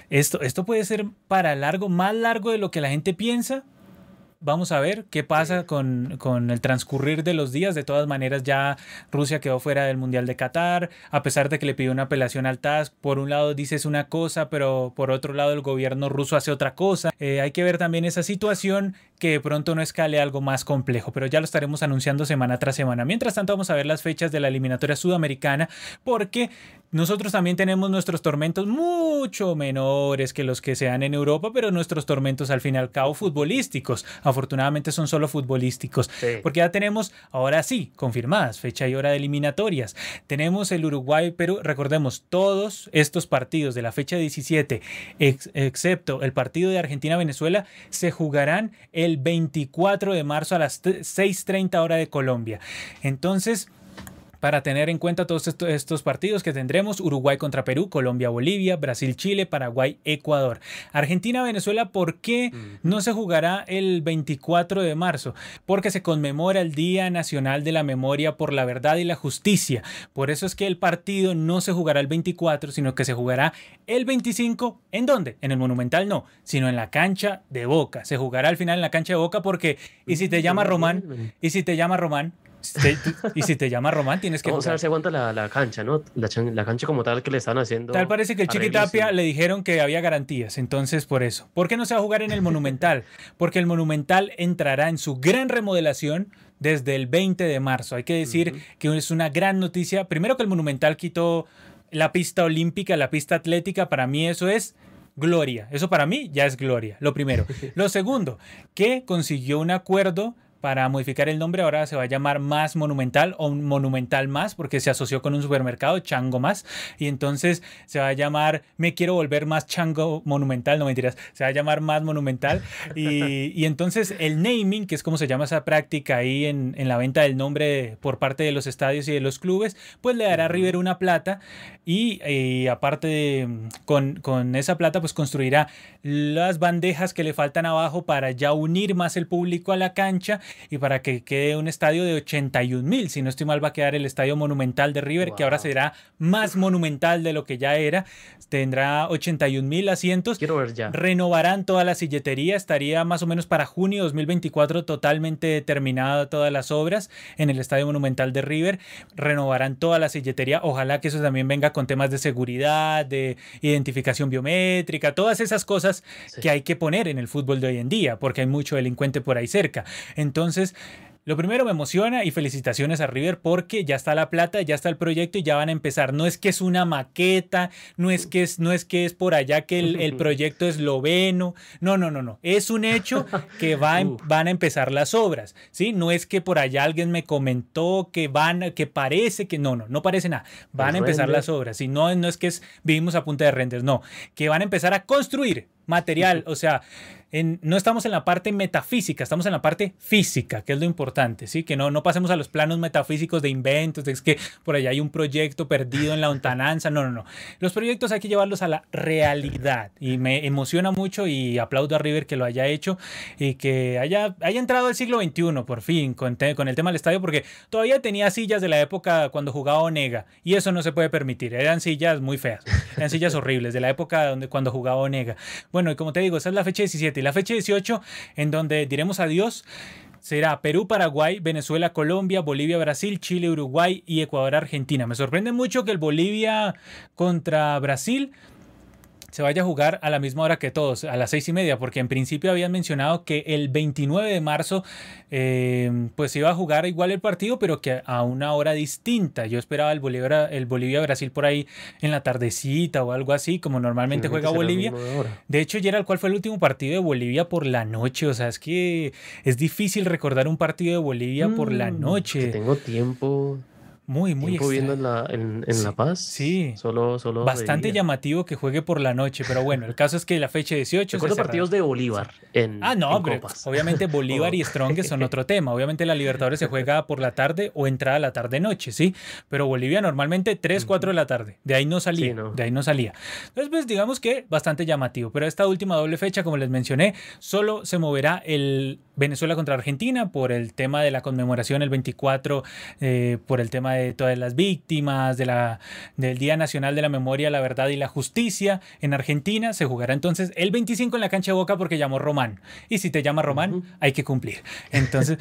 esto, esto puede ser para largo, más largo de lo que la gente piensa, Vamos a ver qué pasa con, el transcurrir de los días. De todas maneras, ya Rusia quedó fuera del Mundial de Qatar, a pesar de que le pidió una apelación al TAS. Por un lado dices una cosa, pero por otro lado el gobierno ruso hace otra cosa. Eh, hay que ver también esa situación que de pronto no escale algo más complejo, pero ya lo estaremos anunciando semana tras semana. Mientras tanto, vamos a ver las fechas de la eliminatoria sudamericana, porque nosotros también tenemos nuestros tormentos mucho menores que los que se dan en Europa, pero nuestros tormentos al fin y al cabo futbolísticos. Afortunadamente son solo futbolísticos, porque ya tenemos, ahora sí, confirmadas fecha y hora de eliminatorias. Tenemos el Uruguay, pero recordemos, todos estos partidos de la fecha 17, excepto el partido de Argentina-Venezuela, se jugarán el 24 de marzo a las 6.30 hora de Colombia. Entonces, para tener en cuenta todos estos partidos que tendremos, Uruguay contra Perú, Colombia, Bolivia, Brasil, Chile, Paraguay, Ecuador. Argentina, Venezuela, ¿por qué no se jugará el 24 de marzo? Porque se conmemora el Día Nacional de la Memoria por la Verdad y la Justicia. Por eso es que el partido no se jugará el 24, sino que se jugará el 25. ¿En dónde? En el Monumental no, sino en la cancha de Boca. Se jugará al final en la cancha de Boca porque, ¿y si te llama Román? ¿Y si te llama Román? Y si te llama Román, tienes que. Vamos a ver si aguanta la, cancha, ¿no? La, cancha como tal que le están haciendo. Tal parece que el Chiquitapia le dijeron que había garantías, entonces por eso. ¿Por qué no se va a jugar en el Monumental? Porque el Monumental entrará en su gran remodelación desde el 20 de marzo. Hay que decir que es una gran noticia. Primero que el Monumental quitó la pista olímpica, la pista atlética, para mí eso es gloria. Eso para mí ya es gloria, lo primero. Lo segundo, que consiguió un acuerdo para modificar el nombre. Ahora se va a llamar Más Monumental o Monumental Más porque se asoció con un supermercado, Chango Más. Y entonces se va a llamar Me Quiero Volver Más Chango Monumental. No mentiras, se va a llamar Más Monumental. Y, y entonces el naming, que es como se llama esa práctica ahí en, en, la venta del nombre por parte de los estadios y de los clubes, pues le dará a River una plata y, y aparte de, con, con esa plata pues construirá las bandejas que le faltan abajo para ya unir más el público a la cancha y para que quede un estadio de 81 mil. Si no estoy mal, va a quedar el estadio monumental de River, que ahora será más monumental de lo que ya era. Tendrá 81 mil asientos. Quiero ver ya. Renovarán toda la silletería. Estaría más o menos para junio 2024 totalmente terminada todas las obras en el estadio monumental de River. Renovarán toda la silletería. Ojalá que eso también venga con temas de seguridad, de identificación biométrica, todas esas cosas que hay que poner en el fútbol de hoy en día, porque hay mucho delincuente por ahí cerca. Entonces, lo primero me emociona y felicitaciones a River porque ya está la plata, ya está el proyecto y ya van a empezar. No es que es una maqueta, no es que es, no es, que es por allá que el, el proyecto esloveno. No, no, no, no. Es un hecho que va, van a empezar las obras. ¿sí? No es que por allá alguien me comentó que van, que parece que no, no, no parece nada. Van a empezar las obras. Y no, no es que es, vivimos a punta de renders, no. Que van a empezar a construir material, o sea, no estamos en la parte metafísica, estamos en la parte física, que es lo importante, ¿sí? Que no, no pasemos a los planos metafísicos de inventos, de que por allá hay un proyecto perdido en la ontananza, no, no, no. Los proyectos hay que llevarlos a la realidad y me emociona mucho y aplaudo a River que lo haya hecho y que haya, haya entrado al siglo XXI por fin con, con el tema del estadio, porque todavía tenía sillas de la época cuando jugaba Onega y eso no se puede permitir, eran sillas muy feas, eran sillas horribles de la época donde, cuando jugaba Onega. Bueno, y como te digo, esa es la fecha 17 y la fecha 18, en donde diremos adiós, será Perú, Paraguay, Venezuela, Colombia, Bolivia, Brasil, Chile, Uruguay y Ecuador, Argentina. Me sorprende mucho que el Bolivia contra Brasil se vaya a jugar a la misma hora que todos, a las seis y media, porque en principio habían mencionado que el 29 de marzo eh, pues iba a jugar igual el partido, pero que a una hora distinta. Yo esperaba el Bolivia, el Bolivia-Brasil por ahí en la tardecita o algo así, como normalmente juega Bolivia. De hecho, Gerald, ¿cuál fue el último partido de Bolivia por la noche? O sea, es que es difícil recordar un partido de Bolivia por la mm, noche. tengo tiempo. Muy, muy viendo en La, en, la Paz. Sí. Solo, solo Bastante llamativo que juegue por la noche, pero bueno, el caso es que la fecha 18. Recuerdo partidos de Bolívar en Ah, no, pero obviamente Bolívar y Strong son otro tema. Obviamente la Libertadores se juega por la tarde o entrada la tarde-noche, ¿sí? Pero Bolivia normalmente 3, 4 de la tarde. De ahí no salía. De ahí no salía. Entonces, pues digamos que bastante llamativo. Pero esta última doble fecha, como les mencioné, solo se moverá el Venezuela contra Argentina por el tema de la conmemoración el 24, eh, por el tema de todas las víctimas, de la, del Día Nacional de la Memoria, la Verdad y la Justicia en Argentina. Se jugará entonces el 25 en la cancha de Boca porque llamó Román. Y si te llama Román, hay que cumplir. Entonces,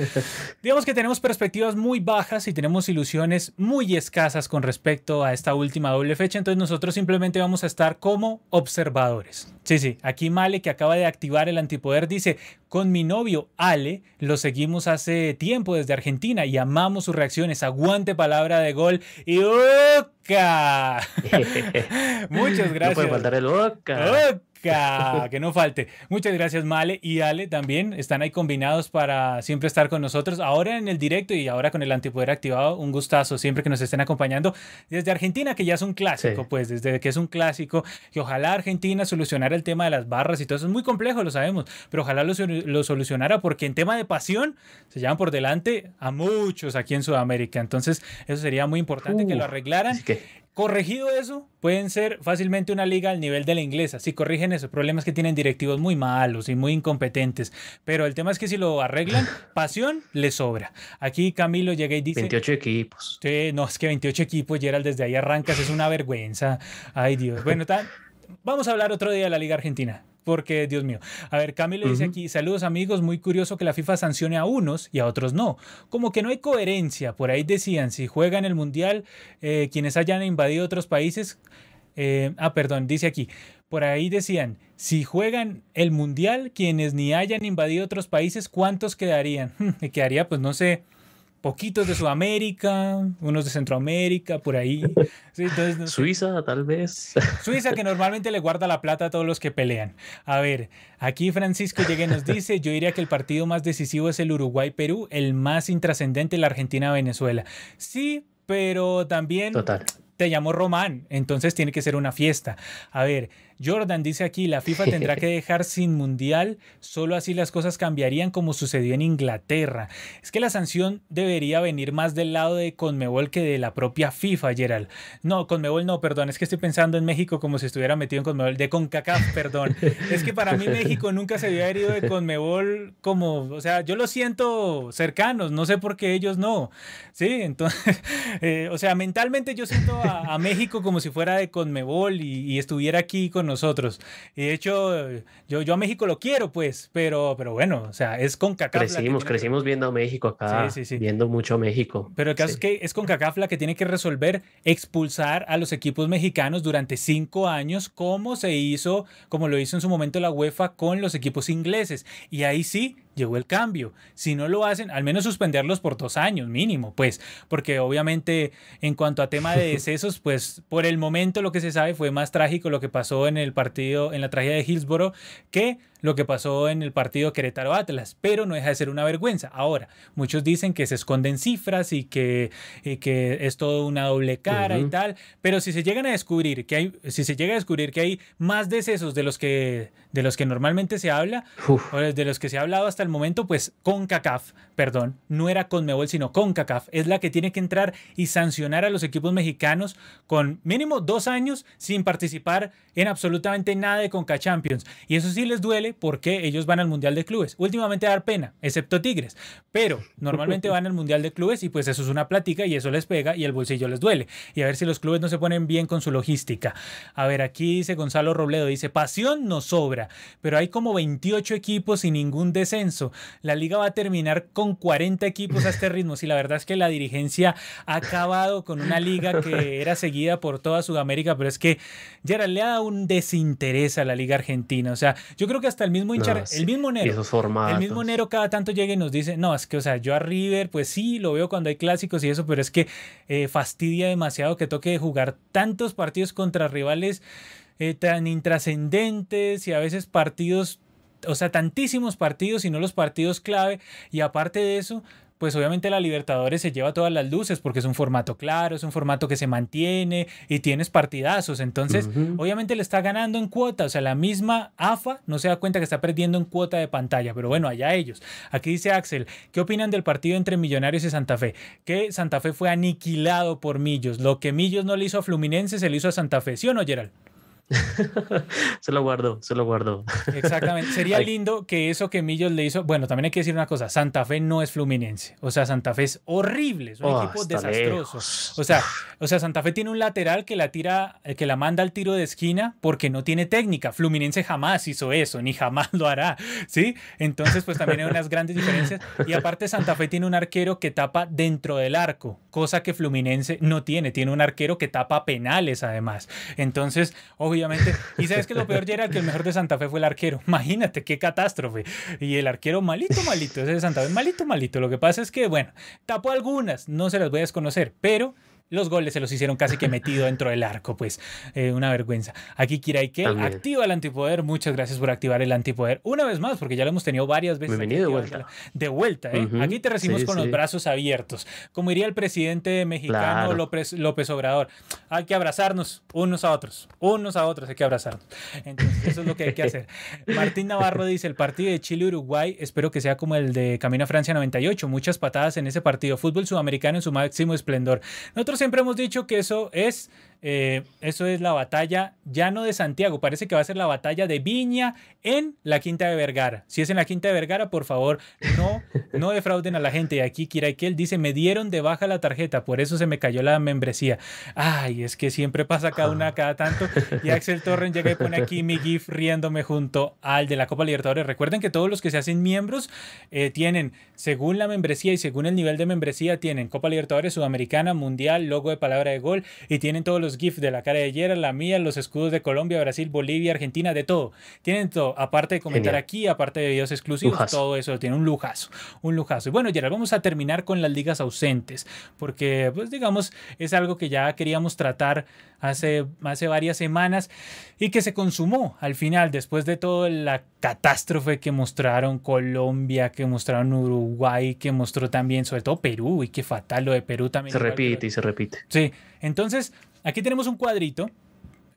digamos que tenemos perspectivas muy bajas y tenemos ilusiones muy escasas con respecto a esta última doble fecha. Entonces nosotros simplemente vamos a estar como observadores. Sí, sí, aquí Male que acaba de activar el antipoder dice, con mi novio Ale lo seguimos hace tiempo desde Argentina y amamos sus reacciones. Aguante palabra de gol y ¡Oca! Muchas gracias. No puede faltar el ¡Oca! Que no falte. Muchas gracias, Male y Ale también. Están ahí combinados para siempre estar con nosotros. Ahora en el directo y ahora con el antipoder activado, un gustazo siempre que nos estén acompañando desde Argentina, que ya es un clásico, pues desde que es un clásico, que ojalá Argentina solucionara el tema de las barras y todo eso. Es muy complejo, lo sabemos, pero ojalá lo, lo solucionara porque en tema de pasión se llevan por delante a muchos aquí en Sudamérica. Entonces, eso sería muy importante que lo arreglaran. Corregido eso, pueden ser fácilmente una liga al nivel de la inglesa. Si corrigen eso, problemas que tienen directivos muy malos y muy incompetentes. Pero el tema es que si lo arreglan, pasión les sobra. Aquí Camilo llega y dice... 28 equipos. Sí, no, es que 28 equipos, Gerald, desde ahí arrancas, es una vergüenza. Ay Dios. Bueno, vamos a hablar otro día de la Liga Argentina porque, Dios mío. A ver, Camilo dice aquí, saludos amigos, muy curioso que la FIFA sancione a unos y a otros no. Como que no hay coherencia. Por ahí decían, si juegan el Mundial, eh, quienes hayan invadido otros países... Eh, ah, perdón, dice aquí. Por ahí decían, si juegan el Mundial, quienes ni hayan invadido otros países, ¿cuántos quedarían? quedaría, pues no sé, poquitos de Sudamérica, unos de Centroamérica, por ahí. Suiza, tal vez. Suiza, que normalmente le guarda la plata a todos los que pelean. A ver, aquí Francisco Llegue nos dice, yo diría que el partido más decisivo es el Uruguay-Perú, el más intrascendente la Argentina-Venezuela. Sí, pero también... Total te llamó Román, entonces tiene que ser una fiesta. A ver, Jordan dice aquí, la FIFA tendrá que dejar sin mundial, solo así las cosas cambiarían como sucedió en Inglaterra. Es que la sanción debería venir más del lado de Conmebol que de la propia FIFA, Gerald. No, Conmebol no, perdón, es que estoy pensando en México como si estuviera metido en Conmebol, de CONCACAF, perdón. es que para mí México nunca se había herido de Conmebol como, o sea, yo lo siento cercanos, no sé por qué ellos no. Sí, entonces, eh, o sea, mentalmente yo siento a, México como si fuera de Conmebol y estuviera aquí con nosotros. Y de hecho, yo, yo a México lo quiero, pues, pero, pero bueno, o sea, es con CACAF. Crecimos, crecimos viendo a México acá, viendo mucho a México. Pero el caso es que es con CACAF la que tiene que resolver expulsar a los equipos mexicanos durante cinco años, como se hizo, como lo hizo en su momento la UEFA con los equipos ingleses. Y ahí sí, llegó el cambio. Si no lo hacen, al menos suspenderlos por dos años mínimo, pues, porque obviamente en cuanto a tema de decesos, pues por el momento lo que se sabe fue más trágico lo que pasó en el partido, en la tragedia de Hillsborough, que lo que pasó en el partido Querétaro Atlas, pero no deja de ser una vergüenza. Ahora, muchos dicen que se esconden cifras y que, que es todo una doble cara y tal, pero si se llegan a descubrir que hay, si se llega a descubrir que hay más decesos de los que, de los que normalmente se habla, o de los que se ha hablado hasta el momento, pues con CACAF, perdón, no era con Mebol, sino con CACAF, es la que tiene que entrar y sancionar a los equipos mexicanos con mínimo dos años sin participar en absolutamente nada de Conca Champions. Y eso sí les duele porque ellos van al Mundial de Clubes. Últimamente a dar pena, excepto Tigres, pero normalmente van al Mundial de Clubes y pues eso es una plática y eso les pega y el bolsillo les duele. Y a ver si los clubes no se ponen bien con su logística. A ver, aquí dice Gonzalo Robledo, dice, pasión no sobra, pero hay como 28 equipos y ningún descenso. La liga va a terminar con 40 equipos a este ritmo. Si la verdad es que la dirigencia ha acabado con una liga que era seguida por toda Sudamérica, pero es que Gerald le ha dado un desinterés a la liga argentina. O sea, yo creo que hasta el mismo hinchar, el mismo Nero, el mismo Nero cada tanto llega y nos dice, no, es que, o sea, yo a River, pues sí, lo veo cuando hay clásicos y eso, pero es que eh, fastidia demasiado que toque jugar tantos partidos contra rivales eh, tan intrascendentes y a veces partidos o sea, tantísimos partidos y no los partidos clave. Y aparte de eso, pues obviamente la Libertadores se lleva todas las luces porque es un formato claro, es un formato que se mantiene y tienes partidazos. Entonces, obviamente le está ganando en cuota. O sea, la misma AFA no se da cuenta que está perdiendo en cuota de pantalla. Pero bueno, allá ellos. Aquí dice Axel, ¿qué opinan del partido entre Millonarios y Santa Fe? Que Santa Fe fue aniquilado por Millos. Lo que Millos no le hizo a Fluminense se le hizo a Santa Fe. ¿Sí o no, Gerald? se lo guardo, se lo guardo. Exactamente. Sería lindo que eso que Millos le hizo. Bueno, también hay que decir una cosa: Santa Fe no es Fluminense. O sea, Santa Fe es horrible, es un oh, equipo desastroso. O sea, o sea, Santa Fe tiene un lateral que la tira, que la manda al tiro de esquina porque no tiene técnica. Fluminense jamás hizo eso, ni jamás lo hará. ¿Sí? Entonces, pues también hay unas grandes diferencias. Y aparte, Santa Fe tiene un arquero que tapa dentro del arco, cosa que Fluminense no tiene. Tiene un arquero que tapa penales, además. Entonces, obviamente obviamente. Y sabes que lo peor era que el mejor de Santa Fe fue el arquero. Imagínate qué catástrofe. Y el arquero malito, malito. Ese de Santa Fe, malito, malito. Lo que pasa es que, bueno, tapó algunas, no se las voy a desconocer, pero los goles se los hicieron casi que metido dentro del arco, pues eh, una vergüenza. Aquí Kira Ikel activa el antipoder. Muchas gracias por activar el antipoder una vez más, porque ya lo hemos tenido varias veces. Bienvenido de vuelta. De vuelta, ¿eh? Aquí te recibimos con los brazos abiertos. Como diría el presidente mexicano López, López Obrador, hay que abrazarnos unos a otros, unos a otros hay que abrazarnos. Entonces, eso es lo que hay que hacer. Martín Navarro dice: el partido de Chile-Uruguay, espero que sea como el de Camino a Francia 98. Muchas patadas en ese partido. Fútbol sudamericano en su máximo esplendor. Nosotros siempre hemos dicho que eso es eh, eso es la batalla ya no de Santiago, parece que va a ser la batalla de Viña en la Quinta de Vergara. Si es en la Quinta de Vergara, por favor, no, no defrauden a la gente. Y aquí Kiraikel dice, me dieron de baja la tarjeta, por eso se me cayó la membresía. Ay, es que siempre pasa cada una cada tanto. Y Axel Torren llega y pone aquí mi GIF riéndome junto al de la Copa Libertadores. Recuerden que todos los que se hacen miembros eh, tienen, según la membresía y según el nivel de membresía, tienen Copa Libertadores, Sudamericana, Mundial, logo de palabra de gol y tienen todos los los GIFs de la cara de Yera, la mía, los escudos de Colombia, Brasil, Bolivia, Argentina, de todo. Tienen todo, aparte de comentar aquí, aparte de videos exclusivos, todo eso tiene un lujazo, un lujazo. Y bueno, Gerald, vamos a terminar con las ligas ausentes, porque pues digamos, es algo que ya queríamos tratar hace, hace varias semanas y que se consumó al final, después de toda la catástrofe que mostraron Colombia, que mostraron Uruguay, que mostró también, sobre todo Perú, y qué fatal lo de Perú también. Se repite y se repite. Sí, entonces aquí tenemos un cuadrito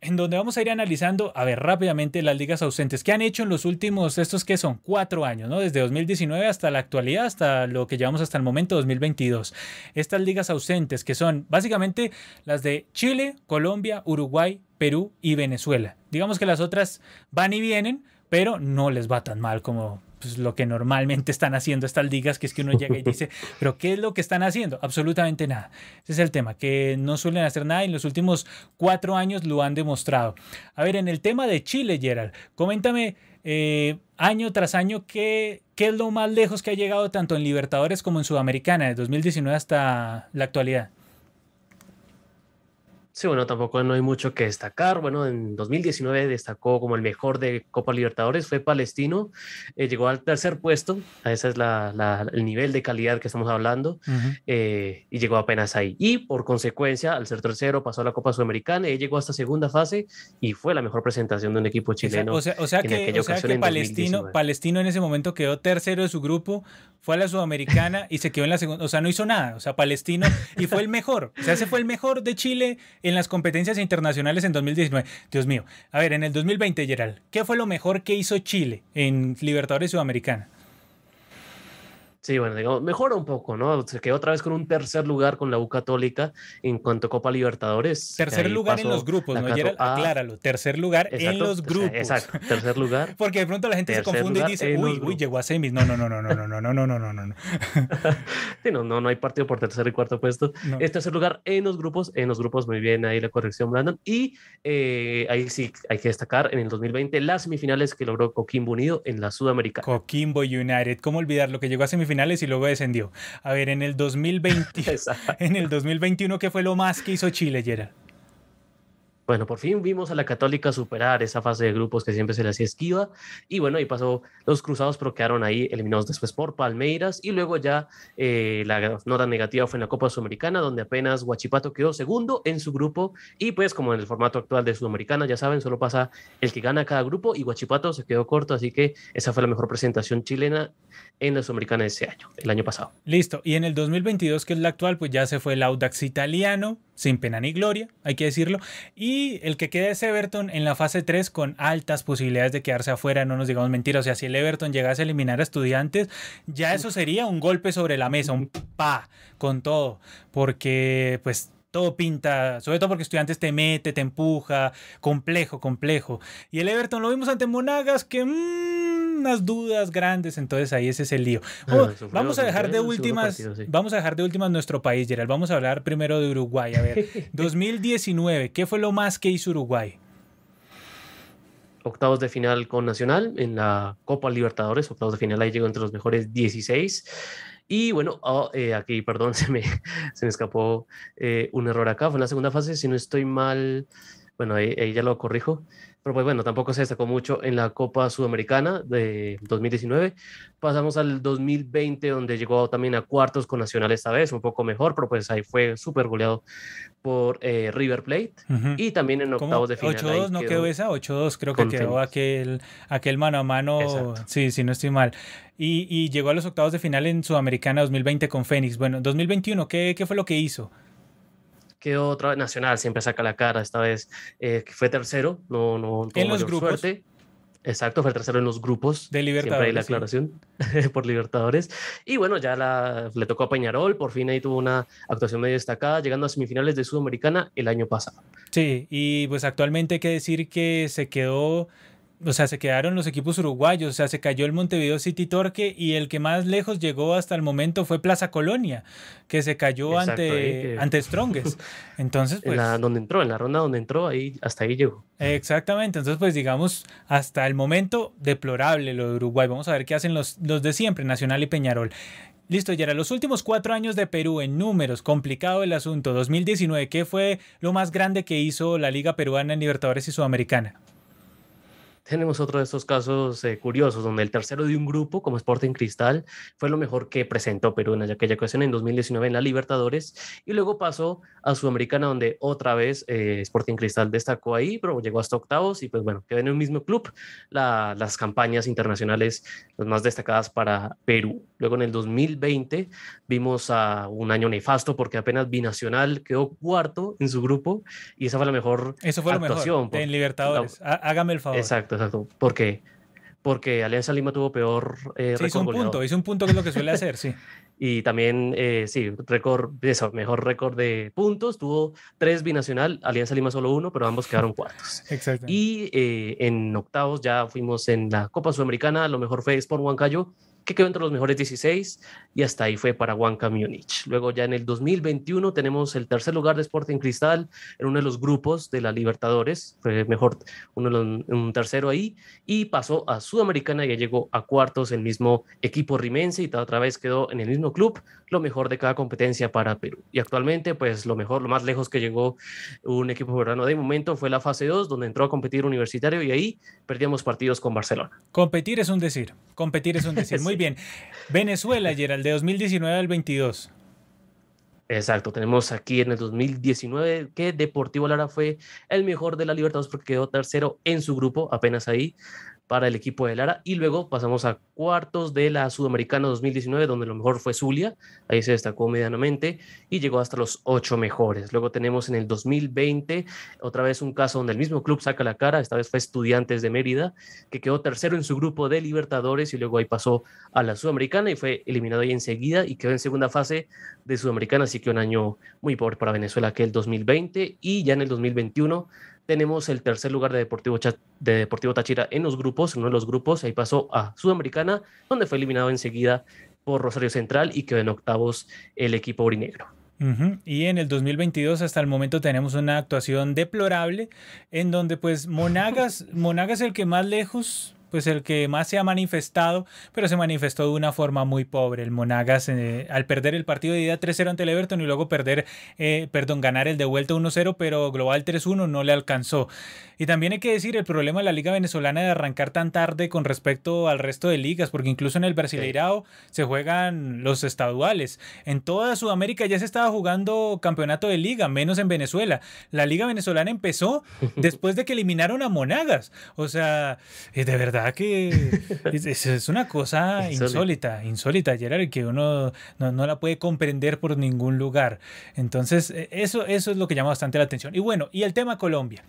en donde vamos a ir analizando, a ver, rápidamente las ligas ausentes. ¿Qué han hecho en los últimos, estos que son? Cuatro años, ¿no? Desde 2019 hasta la actualidad, hasta lo que llevamos hasta el momento, 2022. Estas ligas ausentes, que son básicamente las de Chile, Colombia, Uruguay, Perú y Venezuela. Digamos que las otras van y vienen, pero no les va tan mal como pues, lo que normalmente están haciendo estas ligas, que es que uno llega y dice, pero ¿qué es lo que están haciendo? Absolutamente nada. Ese es el tema, que no suelen hacer nada y en los últimos cuatro años lo han demostrado. A ver, en el tema de Chile, Gerald, coméntame eh, año tras año qué, qué es lo más lejos que ha llegado tanto en Libertadores como en Sudamericana, de 2019 hasta la actualidad. Sí, bueno, tampoco no hay mucho que destacar. Bueno, en 2019 destacó como el mejor de Copa Libertadores, fue Palestino, eh, llegó al tercer puesto, ese es la, el nivel de calidad que estamos hablando, eh, y llegó apenas ahí. Y por consecuencia, al ser tercero, pasó a la Copa Sudamericana y llegó hasta segunda fase y fue la mejor presentación de un equipo chileno. O sea, o sea que, o sea que Palestino, Palestino en ese momento quedó tercero de su grupo, fue a la Sudamericana y se quedó en la segunda, o sea, no hizo nada, o sea, Palestino, y fue el mejor, o sea, ese fue el mejor de Chile en las competencias internacionales en 2019. Dios mío. A ver, en el 2020, Gerald, ¿qué fue lo mejor que hizo Chile en Libertadores Sudamericana? Sí, bueno, digamos, mejora un poco, ¿no? Se quedó otra vez con un tercer lugar con la U Católica en cuanto a Copa Libertadores. Tercer lugar en los grupos, ¿no? Gerald, acláralo. Tercer lugar en los grupos. Exacto, tercer lugar. Porque de pronto la gente se confunde y dice, uy, uy, llegó a semis. No, no, no, no, no, no, no, no, no, no, no, no. sí, no, no, no hay partido por tercer y cuarto puesto. Es tercer lugar en los grupos, en los grupos, muy bien, ahí la corrección, Brandon. Y eh, ahí sí hay que destacar en el 2020 las semifinales que logró Coquimbo Unido en la Sudamericana. Coquimbo United, ¿cómo olvidar lo que llegó a semifinales? Finales y luego descendió. A ver, en el 2020, en el 2021, ¿qué fue lo más que hizo Chile, Gerald? Bueno, por fin vimos a la Católica superar esa fase de grupos que siempre se le hacía esquiva. Y bueno, ahí pasó los Cruzados, pero quedaron ahí eliminados después por Palmeiras. Y luego ya eh, la nota negativa fue en la Copa Sudamericana, donde apenas Huachipato quedó segundo en su grupo. Y pues, como en el formato actual de Sudamericana, ya saben, solo pasa el que gana cada grupo. Y Huachipato se quedó corto, así que esa fue la mejor presentación chilena en la Sudamericana de ese año, el año pasado. Listo. Y en el 2022, que es la actual, pues ya se fue el Audax italiano sin pena ni gloria, hay que decirlo. Y el que queda es Everton en la fase 3 con altas posibilidades de quedarse afuera, no nos digamos mentiras. O sea, si el Everton llegase a eliminar a estudiantes, ya eso sería un golpe sobre la mesa, un pa con todo. Porque pues todo pinta, sobre todo porque estudiantes te mete, te empuja, complejo, complejo. Y el Everton lo vimos ante Monagas que... Mmm, unas dudas grandes, entonces ahí ese es el lío. Ah, vamos a dejar de últimas, vamos a dejar de últimas nuestro país, Gerald. Vamos a hablar primero de Uruguay. A ver, 2019, ¿qué fue lo más que hizo Uruguay? octavos de final con Nacional en la Copa Libertadores, octavos de final ahí llegó entre los mejores 16. Y bueno, oh, eh, aquí, perdón, se me, se me escapó eh, un error acá, fue en la segunda fase, si no estoy mal, bueno, ahí ya lo corrijo, pero pues bueno, tampoco se destacó mucho en la Copa Sudamericana de 2019. Pasamos al 2020, donde llegó también a cuartos con Nacional esta vez, un poco mejor, pero pues ahí fue súper goleado por eh, River Plate. Y también en octavos de final. 8-2 no quedó esa, 8-2 creo que quedó aquel, aquel mano a mano, sí, sí, no estoy mal. Y, y, llegó a los octavos de final en Sudamericana 2020 con Fénix. Bueno, 2021, ¿qué, qué fue lo que hizo? Quedó otra vez Nacional, siempre saca la cara, esta vez eh, fue tercero, no, no en los grupos. Exacto, fue tercero en los grupos. De Libertadores. Siempre hay la aclaración por Libertadores. Y bueno, ya la, le tocó a Peñarol, por fin ahí tuvo una actuación medio destacada, llegando a semifinales de Sudamericana el año pasado. Sí, y pues actualmente hay que decir que se quedó o sea, se quedaron los equipos uruguayos, o sea, se cayó el Montevideo City Torque y el que más lejos llegó hasta el momento fue Plaza Colonia, que se cayó ante, ante Strongest. Entonces, pues... En la, donde entró, en la ronda donde entró, ahí, hasta ahí llegó. Exactamente, entonces pues digamos, hasta el momento deplorable lo de Uruguay. Vamos a ver qué hacen los, los de siempre, Nacional y Peñarol. Listo, Yera, los últimos cuatro años de Perú en números, complicado el asunto. 2019, ¿qué fue lo más grande que hizo la Liga Peruana en Libertadores y Sudamericana? Tenemos otro de estos casos eh, curiosos, donde el tercero de un grupo, como Sporting Cristal, fue lo mejor que presentó Perú en aquella ocasión en 2019 en la Libertadores, y luego pasó a Sudamericana, donde otra vez eh, Sporting Cristal destacó ahí, pero llegó hasta octavos, y pues bueno, quedó en el mismo club las campañas internacionales las más destacadas para Perú. Luego en el 2020 vimos a un año nefasto, porque apenas Binacional quedó cuarto en su grupo, y esa fue la mejor Eso fue actuación. Lo mejor en Libertadores. Hágame el favor. Exacto exacto. Porque, porque Alianza Lima tuvo peor eh, hizo un punto, hizo un punto que es lo que suele hacer, sí. y también, eh, sí, récord, eso, mejor récord de puntos. Tuvo tres binacional, Alianza Lima solo uno, pero ambos quedaron cuartos. Exacto. Y eh, en octavos ya fuimos en la Copa Sudamericana, lo mejor fue Sport Huancayo, que quedó entre los mejores 16 y hasta ahí fue para Huanca Múnich. Luego ya en el 2021 tenemos el tercer lugar de Sporting Cristal en uno de los grupos de la Libertadores, fue mejor uno, un tercero ahí y pasó a Sudamericana y ya llegó a cuartos el mismo equipo rimense y otra vez quedó en el mismo club, lo mejor de cada competencia para Perú. Y actualmente pues lo mejor, lo más lejos que llegó un equipo peruano de momento fue la fase 2 donde entró a competir universitario y ahí perdíamos partidos con Barcelona. Competir es un decir, competir es un decir. Muy bien. Venezuela, Gerald, de 2019 al 22. Exacto, tenemos aquí en el 2019 que Deportivo Lara fue el mejor de la Libertadores porque quedó tercero en su grupo, apenas ahí para el equipo de Lara. Y luego pasamos a cuartos de la Sudamericana 2019, donde lo mejor fue Zulia, ahí se destacó medianamente y llegó hasta los ocho mejores. Luego tenemos en el 2020 otra vez un caso donde el mismo club saca la cara, esta vez fue Estudiantes de Mérida, que quedó tercero en su grupo de Libertadores y luego ahí pasó a la Sudamericana y fue eliminado ahí enseguida y quedó en segunda fase de Sudamericana, así que un año muy pobre para Venezuela que el 2020 y ya en el 2021 tenemos el tercer lugar de Deportivo, de Deportivo Táchira en los grupos, en uno de los grupos, ahí pasó a Sudamericana, donde fue eliminado enseguida por Rosario Central y quedó en octavos el equipo urinegro. Y en el 2022 hasta el momento tenemos una actuación deplorable en donde pues Monagas, Monagas el que más lejos pues el que más se ha manifestado, pero se manifestó de una forma muy pobre. El Monagas eh, al perder el partido de ida 3-0 ante el Everton y luego perder, eh, perdón, ganar el de vuelta 1-0, pero global 3-1 no le alcanzó. Y también hay que decir el problema de la liga venezolana de arrancar tan tarde con respecto al resto de ligas, porque incluso en el Brasileirao se juegan los estaduales. En toda Sudamérica ya se estaba jugando campeonato de liga, menos en Venezuela. La liga venezolana empezó después de que eliminaron a Monagas. O sea, de verdad que es, una cosa insólita, insólita, Gerard, que uno no, la puede comprender por ningún lugar. Entonces, e, eso, eso es lo que llama bastante la atención. Y bueno, y el tema Colombia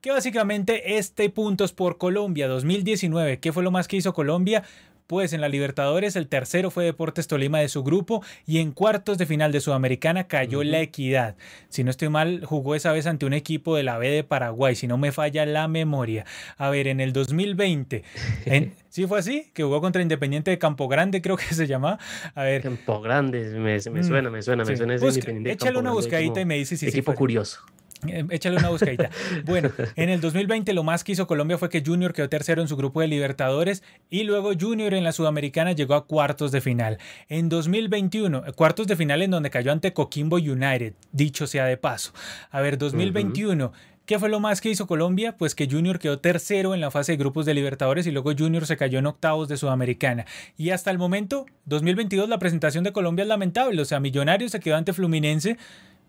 que básicamente este punto es por Colombia 2019. ¿Qué fue lo más que hizo Colombia? Pues en la Libertadores el tercero fue Deportes Tolima de su grupo y en cuartos de final de Sudamericana cayó la Equidad. Si no estoy mal, jugó esa vez ante un equipo de la B de Paraguay, si no me falla la memoria. A ver, en el 2020, en, ¿sí fue así? Que jugó contra Independiente de Campo Grande, creo que se llama. A ver. Campo Grande, me, mm, suena, me suena, me suena ese Independiente. Échale una buscadita y me dice si Equipo curioso. Eh, échale una buscadita. Bueno, en el 2020 lo más que hizo Colombia fue que Junior quedó tercero en su grupo de Libertadores y luego Junior en la Sudamericana llegó a cuartos de final. En 2021, cuartos de final en donde cayó ante Coquimbo United, dicho sea de paso. A ver, 2021. ¿Qué fue lo más que hizo Colombia? Pues que Junior quedó tercero en la fase de grupos de Libertadores y luego Junior se cayó en octavos de Sudamericana. Y hasta el momento, 2022, la presentación de Colombia es lamentable. O sea, Millonarios se quedó ante Fluminense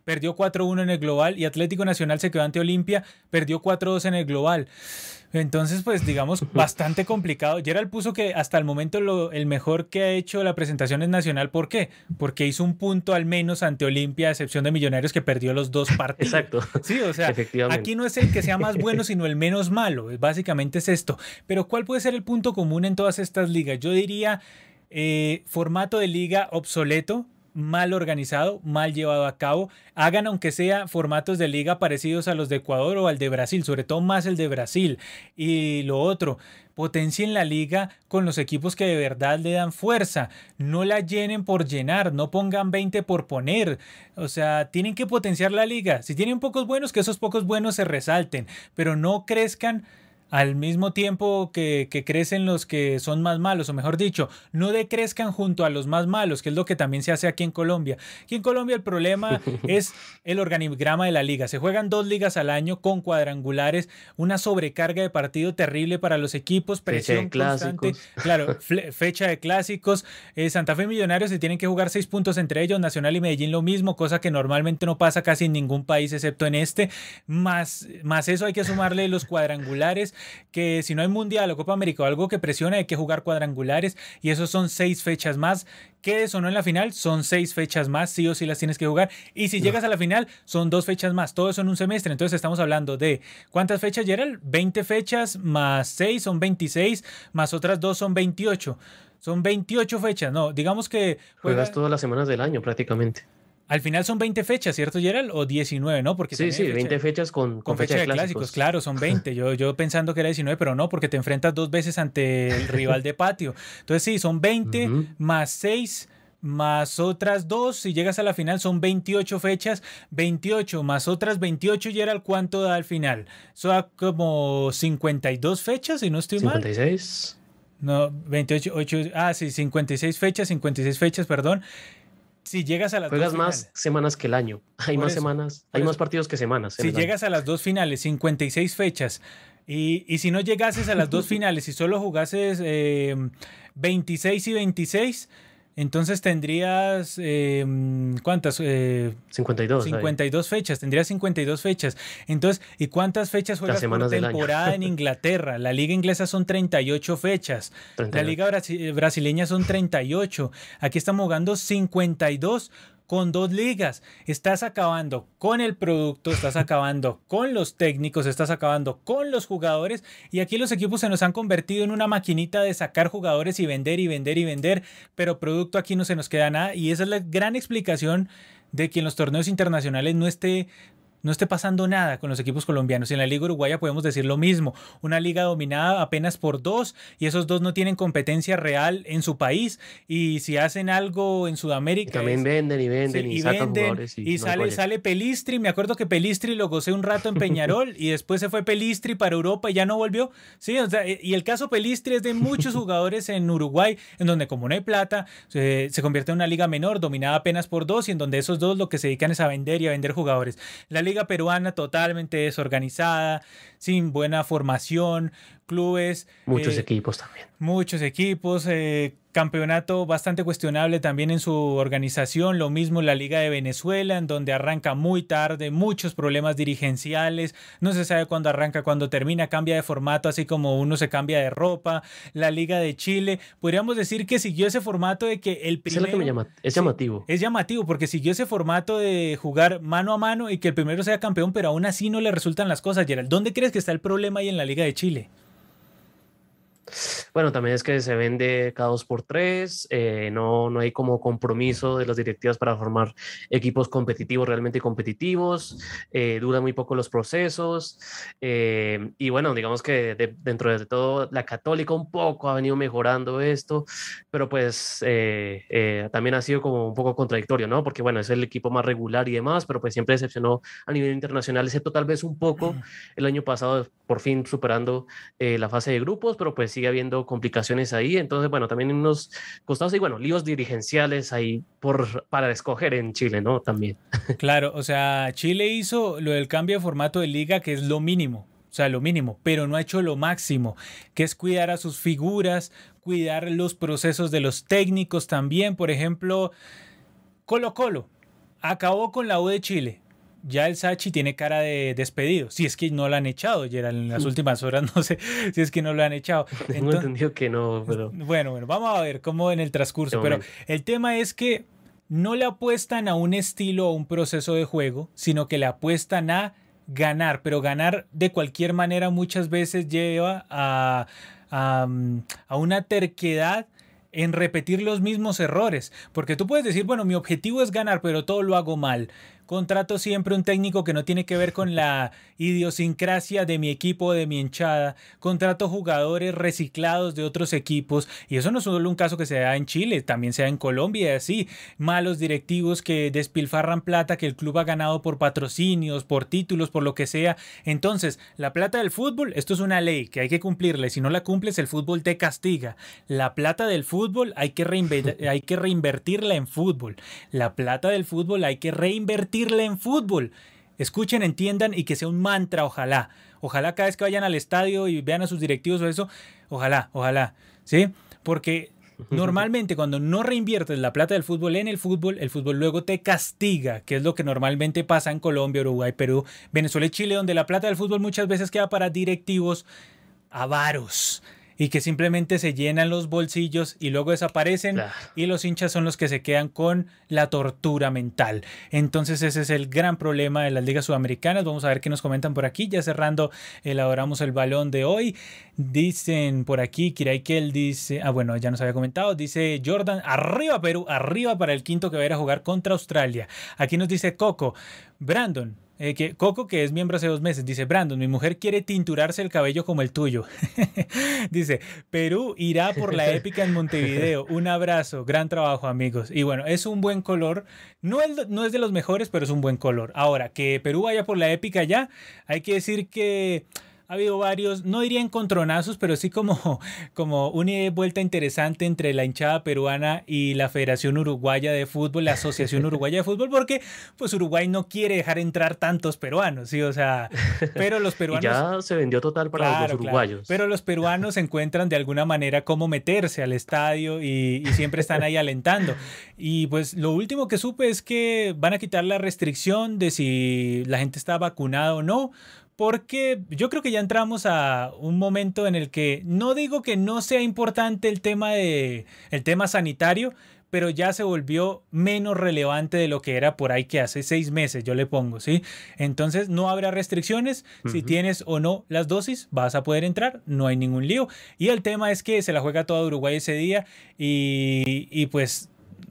perdió 4-1 en el global y Atlético Nacional se quedó ante Olimpia, perdió 4-2 en el global. Entonces, pues digamos, bastante complicado. Gerald puso que hasta el momento lo, el mejor que ha hecho la presentación es Nacional. ¿Por qué? Porque hizo un punto al menos ante Olimpia, a excepción de Millonarios que perdió los dos partidos. Exacto. Sí, o sea, aquí no es el que sea más bueno, sino el menos malo. Básicamente es esto. Pero ¿cuál puede ser el punto común en todas estas ligas? Yo diría eh, formato de liga obsoleto, mal organizado, mal llevado a cabo. Hagan aunque sea formatos de liga parecidos a los de Ecuador o al de Brasil, sobre todo más el de Brasil. Y lo otro, potencien la liga con los equipos que de verdad le dan fuerza. No la llenen por llenar, no pongan 20 por poner. O sea, tienen que potenciar la liga. Si tienen pocos buenos, que esos pocos buenos se resalten, pero no crezcan al mismo tiempo que, crecen los que son más malos, o mejor dicho, no decrezcan junto a los más malos, que es lo que también se hace aquí en Colombia. Aquí en Colombia el problema es el organigrama de la liga. Se juegan dos ligas al año con cuadrangulares, una sobrecarga de partido terrible para los equipos, presión constante. Claro, fecha de clásicos. Eh, Santa Fe Millonarios se tienen que jugar seis puntos entre ellos, Nacional y Medellín lo mismo, cosa que normalmente no pasa casi en ningún país excepto en este. Más, más eso hay que sumarle los cuadrangulares que si no hay Mundial o Copa América o algo que presiona, hay que jugar cuadrangulares y eso son seis fechas más. Quedes o no en la final, son seis fechas más, sí o sí las tienes que jugar. Y si llegas a la final, son dos fechas más, todo eso en un semestre. Entonces estamos hablando de ¿cuántas fechas, Gerald? 20 fechas más 6 son 26, más otras dos son 28. Son 28 fechas, no, digamos que... Juegas todas las semanas del año prácticamente. Al final son 20 fechas, ¿cierto, Gerald? O 19, ¿no? Porque sí, sí, 20 fechas con, con, fecha, de clásicos. Claro, son 20. Yo, yo pensando que era 19, pero no, porque te enfrentas dos veces ante el rival de patio. Entonces sí, son 20 más 6 más otras dos, si llegas a la final son 28 fechas, 28 más otras 28, Gerald, ¿cuánto da al final? Eso da como 52 fechas, si no estoy mal. 56. No, 28, 8, ah, sí, 56 fechas, 56 fechas, perdón si llegas a las Juegas más semanas que el año. Hay más semanas, hay más partidos que semanas. Si llegas a las dos finales, 56 fechas, y, y, si no llegases a las dos finales y solo jugases 26 eh, y 26, entonces tendrías, em, ¿cuántas? 52. Eh, 52 fechas, tendrías 52 fechas. Entonces, ¿y cuántas fechas juegas por temporada en Inglaterra? La liga inglesa son 38 fechas. La liga brasileña son 38. Aquí estamos jugando 52 con dos ligas. Estás acabando con el producto, estás acabando con los técnicos, estás acabando con los jugadores y aquí los equipos se nos han convertido en una maquinita de sacar jugadores y vender y vender y vender, pero producto aquí no se nos queda nada y esa es la gran explicación de que en los torneos internacionales no esté no esté pasando nada con los equipos colombianos. En la Liga Uruguaya podemos decir lo mismo, una liga dominada apenas por dos y esos dos no tienen competencia real en su país y si hacen algo en Sudamérica... también venden y venden y, sacan y, sale, sale Pelistri, me acuerdo que Pelistri lo gocé un rato en Peñarol y después se fue Pelistri para Europa y ya no volvió. Sí, y el caso Pelistri es de muchos jugadores en Uruguay, en donde como no hay plata, se, se convierte en una liga menor, dominada apenas por dos y en donde esos dos lo que se dedican es a vender y a vender jugadores. La liga liga peruana totalmente desorganizada, sin buena formación, clubes. Muchos eh, equipos también. Muchos equipos, eh, campeonato bastante cuestionable también en su organización, lo mismo la Liga de Venezuela, en donde arranca muy tarde, muchos problemas dirigenciales, no se sabe cuándo arranca, cuándo termina, cambia de formato, así como uno se cambia de ropa, la Liga de Chile, podríamos decir que siguió ese formato de que el primero... Es, que me llama, es llamativo. es llamativo, porque siguió ese formato de jugar mano a mano y que el primero sea campeón, pero aún así no le resultan las cosas, Gerald. ¿Dónde crees que está el problema ahí en la Liga de Chile? Bueno, también es que se vende cada dos por tres, eh, no, no hay como compromiso de las directivas para formar equipos competitivos, realmente competitivos, eh, duran muy poco los procesos eh, y bueno, digamos que dentro de todo la católica un poco ha venido mejorando esto, pero pues también ha sido como un poco contradictorio, ¿no? Porque bueno, es el equipo más regular y demás, pero pues siempre decepcionó a nivel internacional, excepto tal vez un poco el año pasado, por fin superando la fase de grupos, pero pues sigue habiendo complicaciones ahí. Entonces, bueno, también unos costados y bueno, líos dirigenciales ahí por, para escoger en Chile, ¿no? También. Claro, o sea, Chile hizo lo del cambio de formato de liga, que es lo mínimo. O sea, lo mínimo, pero no ha hecho lo máximo, que es cuidar a sus figuras, cuidar los procesos de los técnicos también. Por ejemplo, Colo Colo acabó con la U de Chile ya el Sachi tiene cara de despedido. Si es que no lo han echado, ya en las últimas horas no sé si es que no lo han echado. Tengo entendido que no, pero... Bueno, bueno, vamos a ver cómo en el transcurso. Pero el tema es que no le apuestan a un estilo o un proceso de juego, sino que le apuestan a ganar, pero ganar de cualquier manera muchas veces lleva a, a, a una terquedad en repetir los mismos errores, porque tú puedes decir, bueno, mi objetivo es ganar, pero todo lo hago mal contrato siempre un técnico que no tiene que ver con la idiosincrasia de mi equipo o de mi hinchada, contrato jugadores reciclados de otros equipos, y eso no es solo un caso que se da en Chile, también se da en Colombia y así, malos directivos que despilfarran plata que el club ha ganado por patrocinios, por títulos, por lo que sea. Entonces, la plata del fútbol, esto es una ley que hay que cumplirla, y si no la cumples, el fútbol te castiga. La plata del fútbol hay que, hay que reinvertirla en fútbol. La plata del fútbol hay que reinvertirla en fútbol. Escuchen, entiendan y que sea un mantra, ojalá. Ojalá cada vez que vayan al estadio y vean a sus directivos o eso, ojalá, ojalá, ¿sí? Porque normalmente cuando no reinviertes la plata del fútbol en el fútbol, el fútbol luego te castiga, que es lo que normalmente pasa en Colombia, Uruguay, Perú, Venezuela y Chile, donde la plata del fútbol muchas veces queda para directivos avaros y que simplemente se llenan los bolsillos y luego desaparecen y los hinchas son los que se quedan con la tortura mental. Entonces ese es el gran problema de las ligas sudamericanas. Vamos a ver qué nos comentan por aquí. Ya cerrando, elaboramos el balón de hoy. Dicen por aquí, Kiraikel dice, ah bueno, ya nos había comentado, dice Jordan, arriba Perú, arriba para el quinto que va a ir a jugar contra Australia. Aquí nos dice Coco, Brandon, eh, que Coco, que es miembro hace dos meses, dice, Brandon, mi mujer quiere tinturarse el cabello como el tuyo. dice, Perú irá por la épica en Montevideo. Un abrazo, gran trabajo amigos. Y bueno, es un buen color. No es, no es de los mejores, pero es un buen color. Ahora, que Perú vaya por la épica ya, hay que decir que ha habido varios, no diría encontronazos, pero sí como, como una vuelta interesante entre la hinchada peruana y la Federación Uruguaya de Fútbol, la Asociación Uruguaya de Fútbol, porque pues Uruguay no quiere dejar entrar tantos peruanos, ¿sí? O sea, pero los peruanos... ya se vendió total para los uruguayos. pero los peruanos encuentran de alguna manera cómo meterse al estadio y, y siempre están ahí alentando. Y pues lo último que supe es que van a quitar la restricción de si la gente está vacunada o no, porque yo creo que ya entramos a un momento en el que no digo que no sea importante el tema de el tema sanitario, pero ya se volvió menos relevante de lo que era por ahí que hace seis meses, yo le pongo, ¿sí? Entonces no habrá restricciones, si tienes o no las dosis, vas a poder entrar, no hay ningún lío. Y el tema es que se la juega toda Uruguay ese día y, y pues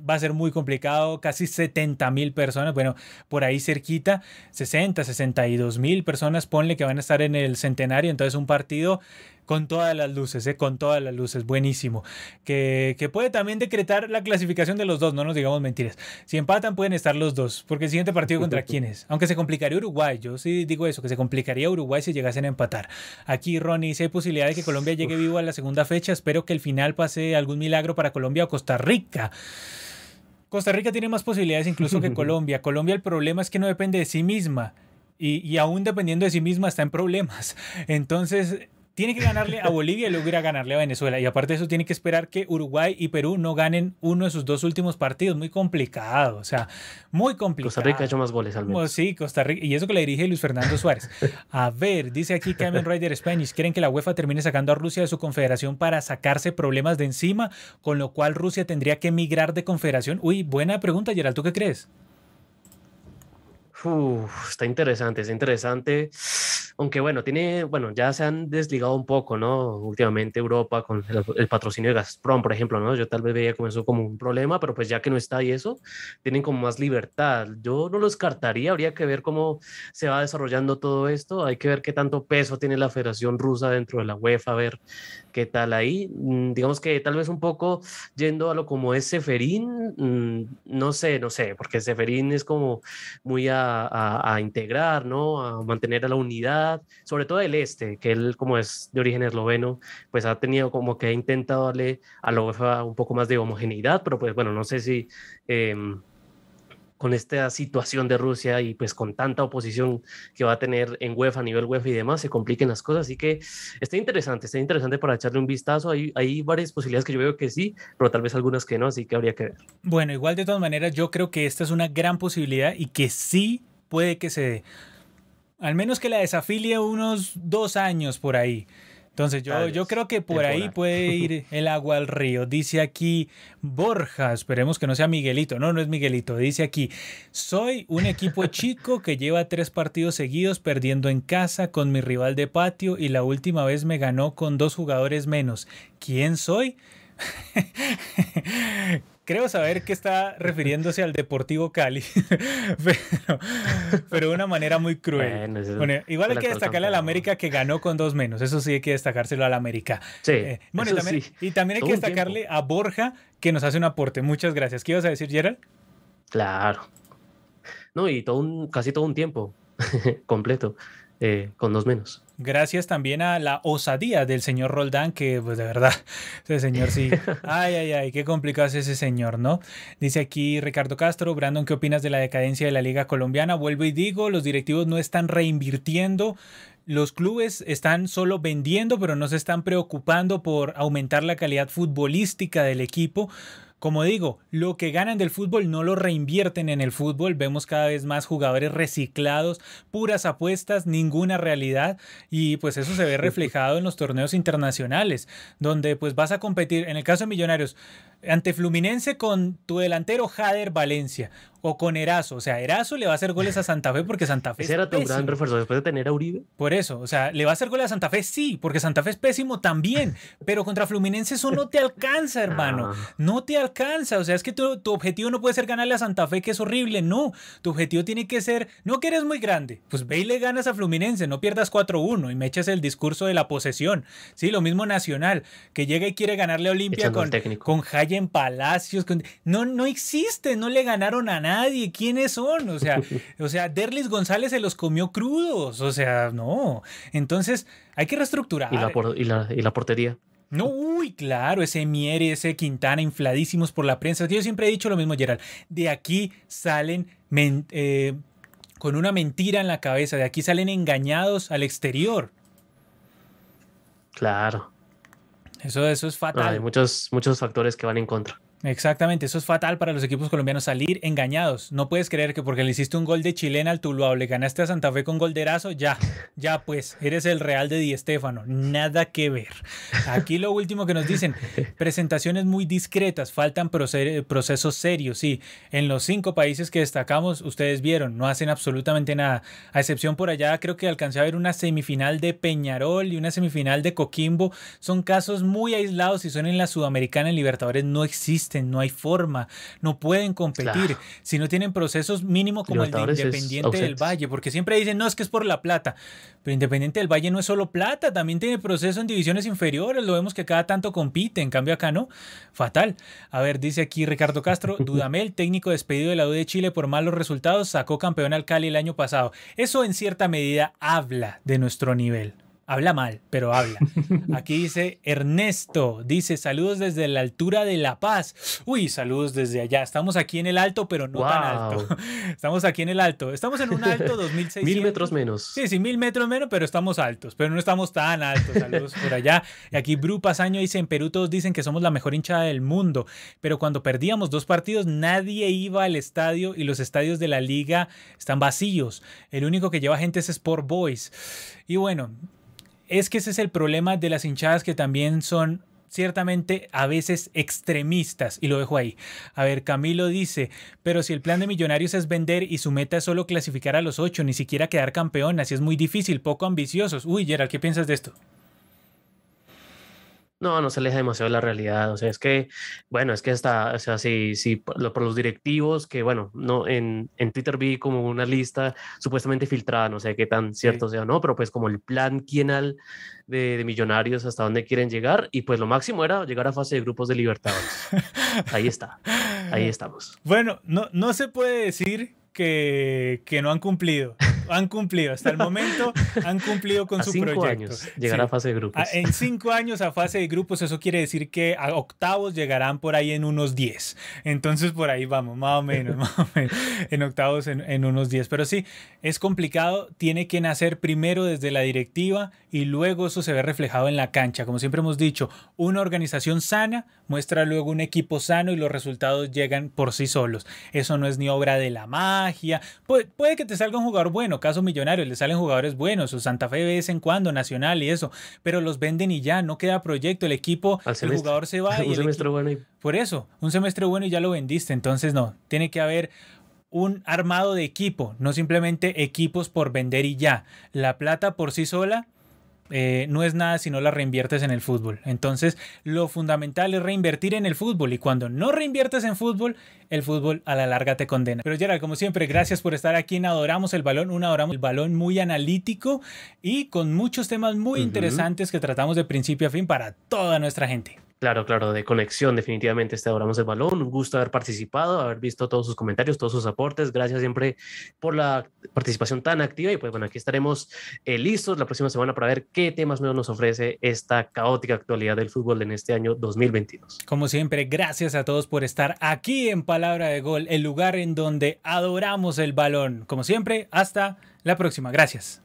va a ser muy complicado, casi 70 mil personas, bueno, por ahí cerquita, 60, 62 mil personas, ponle que van a estar en el centenario, entonces un partido con todas las luces, ¿eh? con todas las luces, buenísimo. Que, que, puede también decretar la clasificación de los dos, no nos digamos mentiras. Si empatan pueden estar los dos, porque el siguiente partido contra quién es. Aunque se complicaría Uruguay, yo sí digo eso, que se complicaría Uruguay si llegasen a empatar. Aquí Ronnie, si hay posibilidad de que Colombia llegue vivo a la segunda fecha, espero que el final pase algún milagro para Colombia o Costa Rica. Costa Rica tiene más posibilidades incluso que Colombia. Colombia el problema es que no depende de sí misma y, y aún dependiendo de sí misma está en problemas. Entonces tiene que ganarle a Bolivia y luego ir a ganarle a Venezuela. Y aparte de eso, tiene que esperar que Uruguay y Perú no ganen uno de sus dos últimos partidos. Muy complicado, o sea, muy complicado. Costa Rica ha hecho más goles al menos. Sí, Costa Rica. Y eso que le dirige Luis Fernando Suárez. A ver, dice aquí Cameron Rider Spanish. Quieren que la UEFA termine sacando a Rusia de su confederación para sacarse problemas de encima, con lo cual Rusia tendría que emigrar de confederación. Uy, buena pregunta, Gerald. ¿Tú qué crees? está interesante, está interesante. Aunque bueno, tiene, bueno, ya se han desligado un poco, ¿no? Últimamente Europa con el, patrocinio de Gazprom, por ejemplo, ¿no? Yo tal vez veía como eso como un problema, pero pues ya que no está ahí eso, tienen como más libertad. Yo no lo descartaría, habría que ver cómo se va desarrollando todo esto, hay que ver qué tanto peso tiene la Federación Rusa dentro de la UEFA, a ver qué tal ahí. Mm, digamos que tal vez un poco yendo a lo como es Seferín, mm, no sé, no sé, porque Seferín es como muy a, a, a integrar, ¿no? A mantener a la unidad sobre todo el este, que él como es de origen esloveno, pues ha tenido como que ha intentado darle a la UEFA un poco más de homogeneidad, pero pues bueno, no sé si em, con esta situación de Rusia y pues con tanta oposición que va a tener en UEFA, a nivel UEFA y demás, se compliquen las cosas. Así que está interesante, está interesante para echarle un vistazo. Hay, hay varias posibilidades que yo veo que sí, pero tal vez algunas que no, así que habría que ver. Bueno, igual de todas maneras, yo creo que esta es una gran posibilidad y que sí puede que se dé. Al menos que la desafilie unos dos años por ahí. Entonces yo, yo creo que por ahí puede ir el agua al río. Dice aquí Borja, esperemos que no sea Miguelito. No, no es Miguelito. Dice aquí, soy un equipo chico que lleva tres partidos seguidos perdiendo en casa con mi rival de patio y la última vez me ganó con dos jugadores menos. ¿Quién soy? creo saber que está refiriéndose al Deportivo Cali, pero, de una manera muy cruel. igual hay que destacarle al América que ganó con dos menos, eso sí hay que destacárselo al América. Sí, eh, bueno, y también, y también hay que destacarle a Borja que nos hace un aporte. Muchas gracias. ¿Qué ibas a decir, Gerald? Claro. No, y todo un, casi todo un tiempo completo. Eh, con dos menos. Gracias también a la osadía del señor Roldán, que pues de verdad, ese señor sí. Ay, ay, ay, qué complicado es ese señor, ¿no? Dice aquí Ricardo Castro, Brandon, ¿qué opinas de la decadencia de la liga colombiana? Vuelvo y digo, los directivos no están reinvirtiendo. Los clubes están solo vendiendo, pero no se están preocupando por aumentar la calidad futbolística del equipo. Como digo, lo que ganan del fútbol no lo reinvierten en el fútbol. Vemos cada vez más jugadores reciclados, puras apuestas, ninguna realidad. Y pues eso se ve reflejado en los torneos internacionales, donde pues vas a competir, en el caso de Millonarios, ante Fluminense con tu delantero Jader Valencia o con Erazo. O sea, Erazo le va a hacer goles a Santa Fe porque Santa Fe Ese era tu gran refuerzo después de tener a Uribe. Por eso, o sea, le va a hacer goles a Santa Fe, sí, porque Santa Fe es pésimo también. pero contra Fluminense eso no te alcanza, hermano. Ah. No te alcanza. O sea, es que tu, tu, objetivo no puede ser ganarle a Santa Fe, que es horrible. No. Tu objetivo tiene que ser, no que eres muy grande. Pues ve y le ganas a Fluminense, no pierdas 4-1 y me eches el discurso de la posesión. Sí, lo mismo Nacional, que llega y quiere ganarle a Olimpia con, con en Palacios. No, no existe, no le ganaron a nadie. ¿Quiénes son? O sea, o sea, Derlis González se los comió crudos. O sea, no. Entonces, hay que reestructurar. ¿Y la, y la, portería? No, uy, claro, ese Miere, ese Quintana, infladísimos por la prensa. Yo siempre he dicho lo mismo, Gerald. De aquí salen eh, con una mentira en la cabeza, de aquí salen engañados al exterior. Claro. Eso, eso es fatal. hay muchos, muchos factores que van en contra. Exactamente, eso es fatal para los equipos colombianos salir engañados. No puedes creer que porque le hiciste un gol de chilena al Tuluá le ganaste a Santa Fe con gol de Erazo, ya, ya pues, eres el Real de Di Stéfano, nada que ver. Aquí lo último que nos dicen, presentaciones muy discretas, faltan procesos serios, sí. En los cinco países que destacamos, ustedes vieron, no hacen absolutamente nada. A excepción por allá, creo que alcancé a ver una semifinal de Peñarol y una semifinal de Coquimbo. Son casos muy aislados y son en la Sudamericana en Libertadores, no existen no hay forma, no pueden competir si no tienen procesos mínimo como el de Independiente del Valle, porque siempre dicen, no, es que es por la plata, pero Independiente del Valle no es solo plata, también tiene proceso en divisiones inferiores, lo vemos que cada tanto compite, en cambio acá no, fatal. A ver, dice aquí Ricardo Castro, Dudamel, técnico despedido de la U de Chile por malos resultados, sacó campeón al Cali el año pasado. Eso en cierta medida habla de nuestro nivel. Habla mal, pero habla. Aquí dice Ernesto, dice saludos desde la altura de La Paz. Uy, saludos desde allá. Estamos aquí en el alto, pero no tan alto. Estamos aquí en el alto. Estamos en un alto 2600. mil metros menos. Sí, sí, mil metros menos, pero estamos altos. Pero no estamos tan altos. Saludos por allá. Y aquí Bru Pasaño dice, en Perú todos dicen que somos la mejor hinchada del mundo. Pero cuando perdíamos dos partidos, nadie iba al estadio y los estadios de la liga están vacíos. El único que lleva gente es Sport Boys. Y bueno, es que ese es el problema de las hinchadas que también son ciertamente a veces extremistas, y lo dejo ahí. A ver, Camilo dice, pero si el plan de Millonarios es vender y su meta es solo clasificar a los ocho, ni siquiera quedar campeón, así es muy difícil, poco ambiciosos. Uy, Gerald, ¿qué piensas de esto? No, no se aleja demasiado de la realidad. O sea, es que, bueno, es que está, o sea, sí, sí, por, los directivos, que bueno, no, en, en Twitter vi como una lista supuestamente filtrada, no sé qué tan cierto sea, ¿no? Pero pues como el plan quienal de, de, millonarios hasta dónde quieren llegar, y pues lo máximo era llegar a fase de grupos de Libertadores. Ahí está, ahí estamos. Bueno, no, no se puede decir que, que no han cumplido han cumplido. Hasta el momento han cumplido con su proyecto. años llegar a fase de grupos. En cinco años a fase de grupos, eso quiere decir que a octavos llegarán por ahí en unos 10. Entonces por ahí vamos, más o menos, más o menos. En octavos en, en unos 10. Pero sí, es complicado. Tiene que nacer primero desde la directiva y luego eso se ve reflejado en la cancha. Como siempre hemos dicho, una organización sana muestra luego un equipo sano y los resultados llegan por sí solos. Eso no es ni obra de la magia. puede que te salga un jugador bueno caso Millonarios, le salen jugadores buenos, o Santa Fe de vez en cuando, Nacional y eso, pero los venden y ya, no queda proyecto, el equipo, el jugador se va. un semestre bueno. Por eso, un semestre bueno y ya lo vendiste, entonces no, tiene que haber un armado de equipo, no simplemente equipos por vender y ya. La plata por sí sola eh, no es nada si no la reinviertes en el fútbol. Entonces, lo fundamental es reinvertir en el fútbol y cuando no reinviertes en fútbol, el fútbol a la larga te condena. Pero Gerald, como siempre, gracias por estar aquí en Adoramos el Balón, un Adoramos el Balón muy analítico y con muchos temas muy interesantes que tratamos de principio a fin para toda nuestra gente. Claro, claro, de conexión, definitivamente este Adoramos el Balón. Un gusto haber participado, haber visto todos sus comentarios, todos sus aportes. Gracias siempre por la participación tan activa. Y pues bueno, aquí estaremos eh, listos la próxima semana para ver qué temas nuevos nos ofrece esta caótica actualidad del fútbol en este año 2022. Como siempre, gracias a todos por estar aquí en Palabra de Gol, el lugar en donde adoramos el balón. Como siempre, hasta la próxima. Gracias.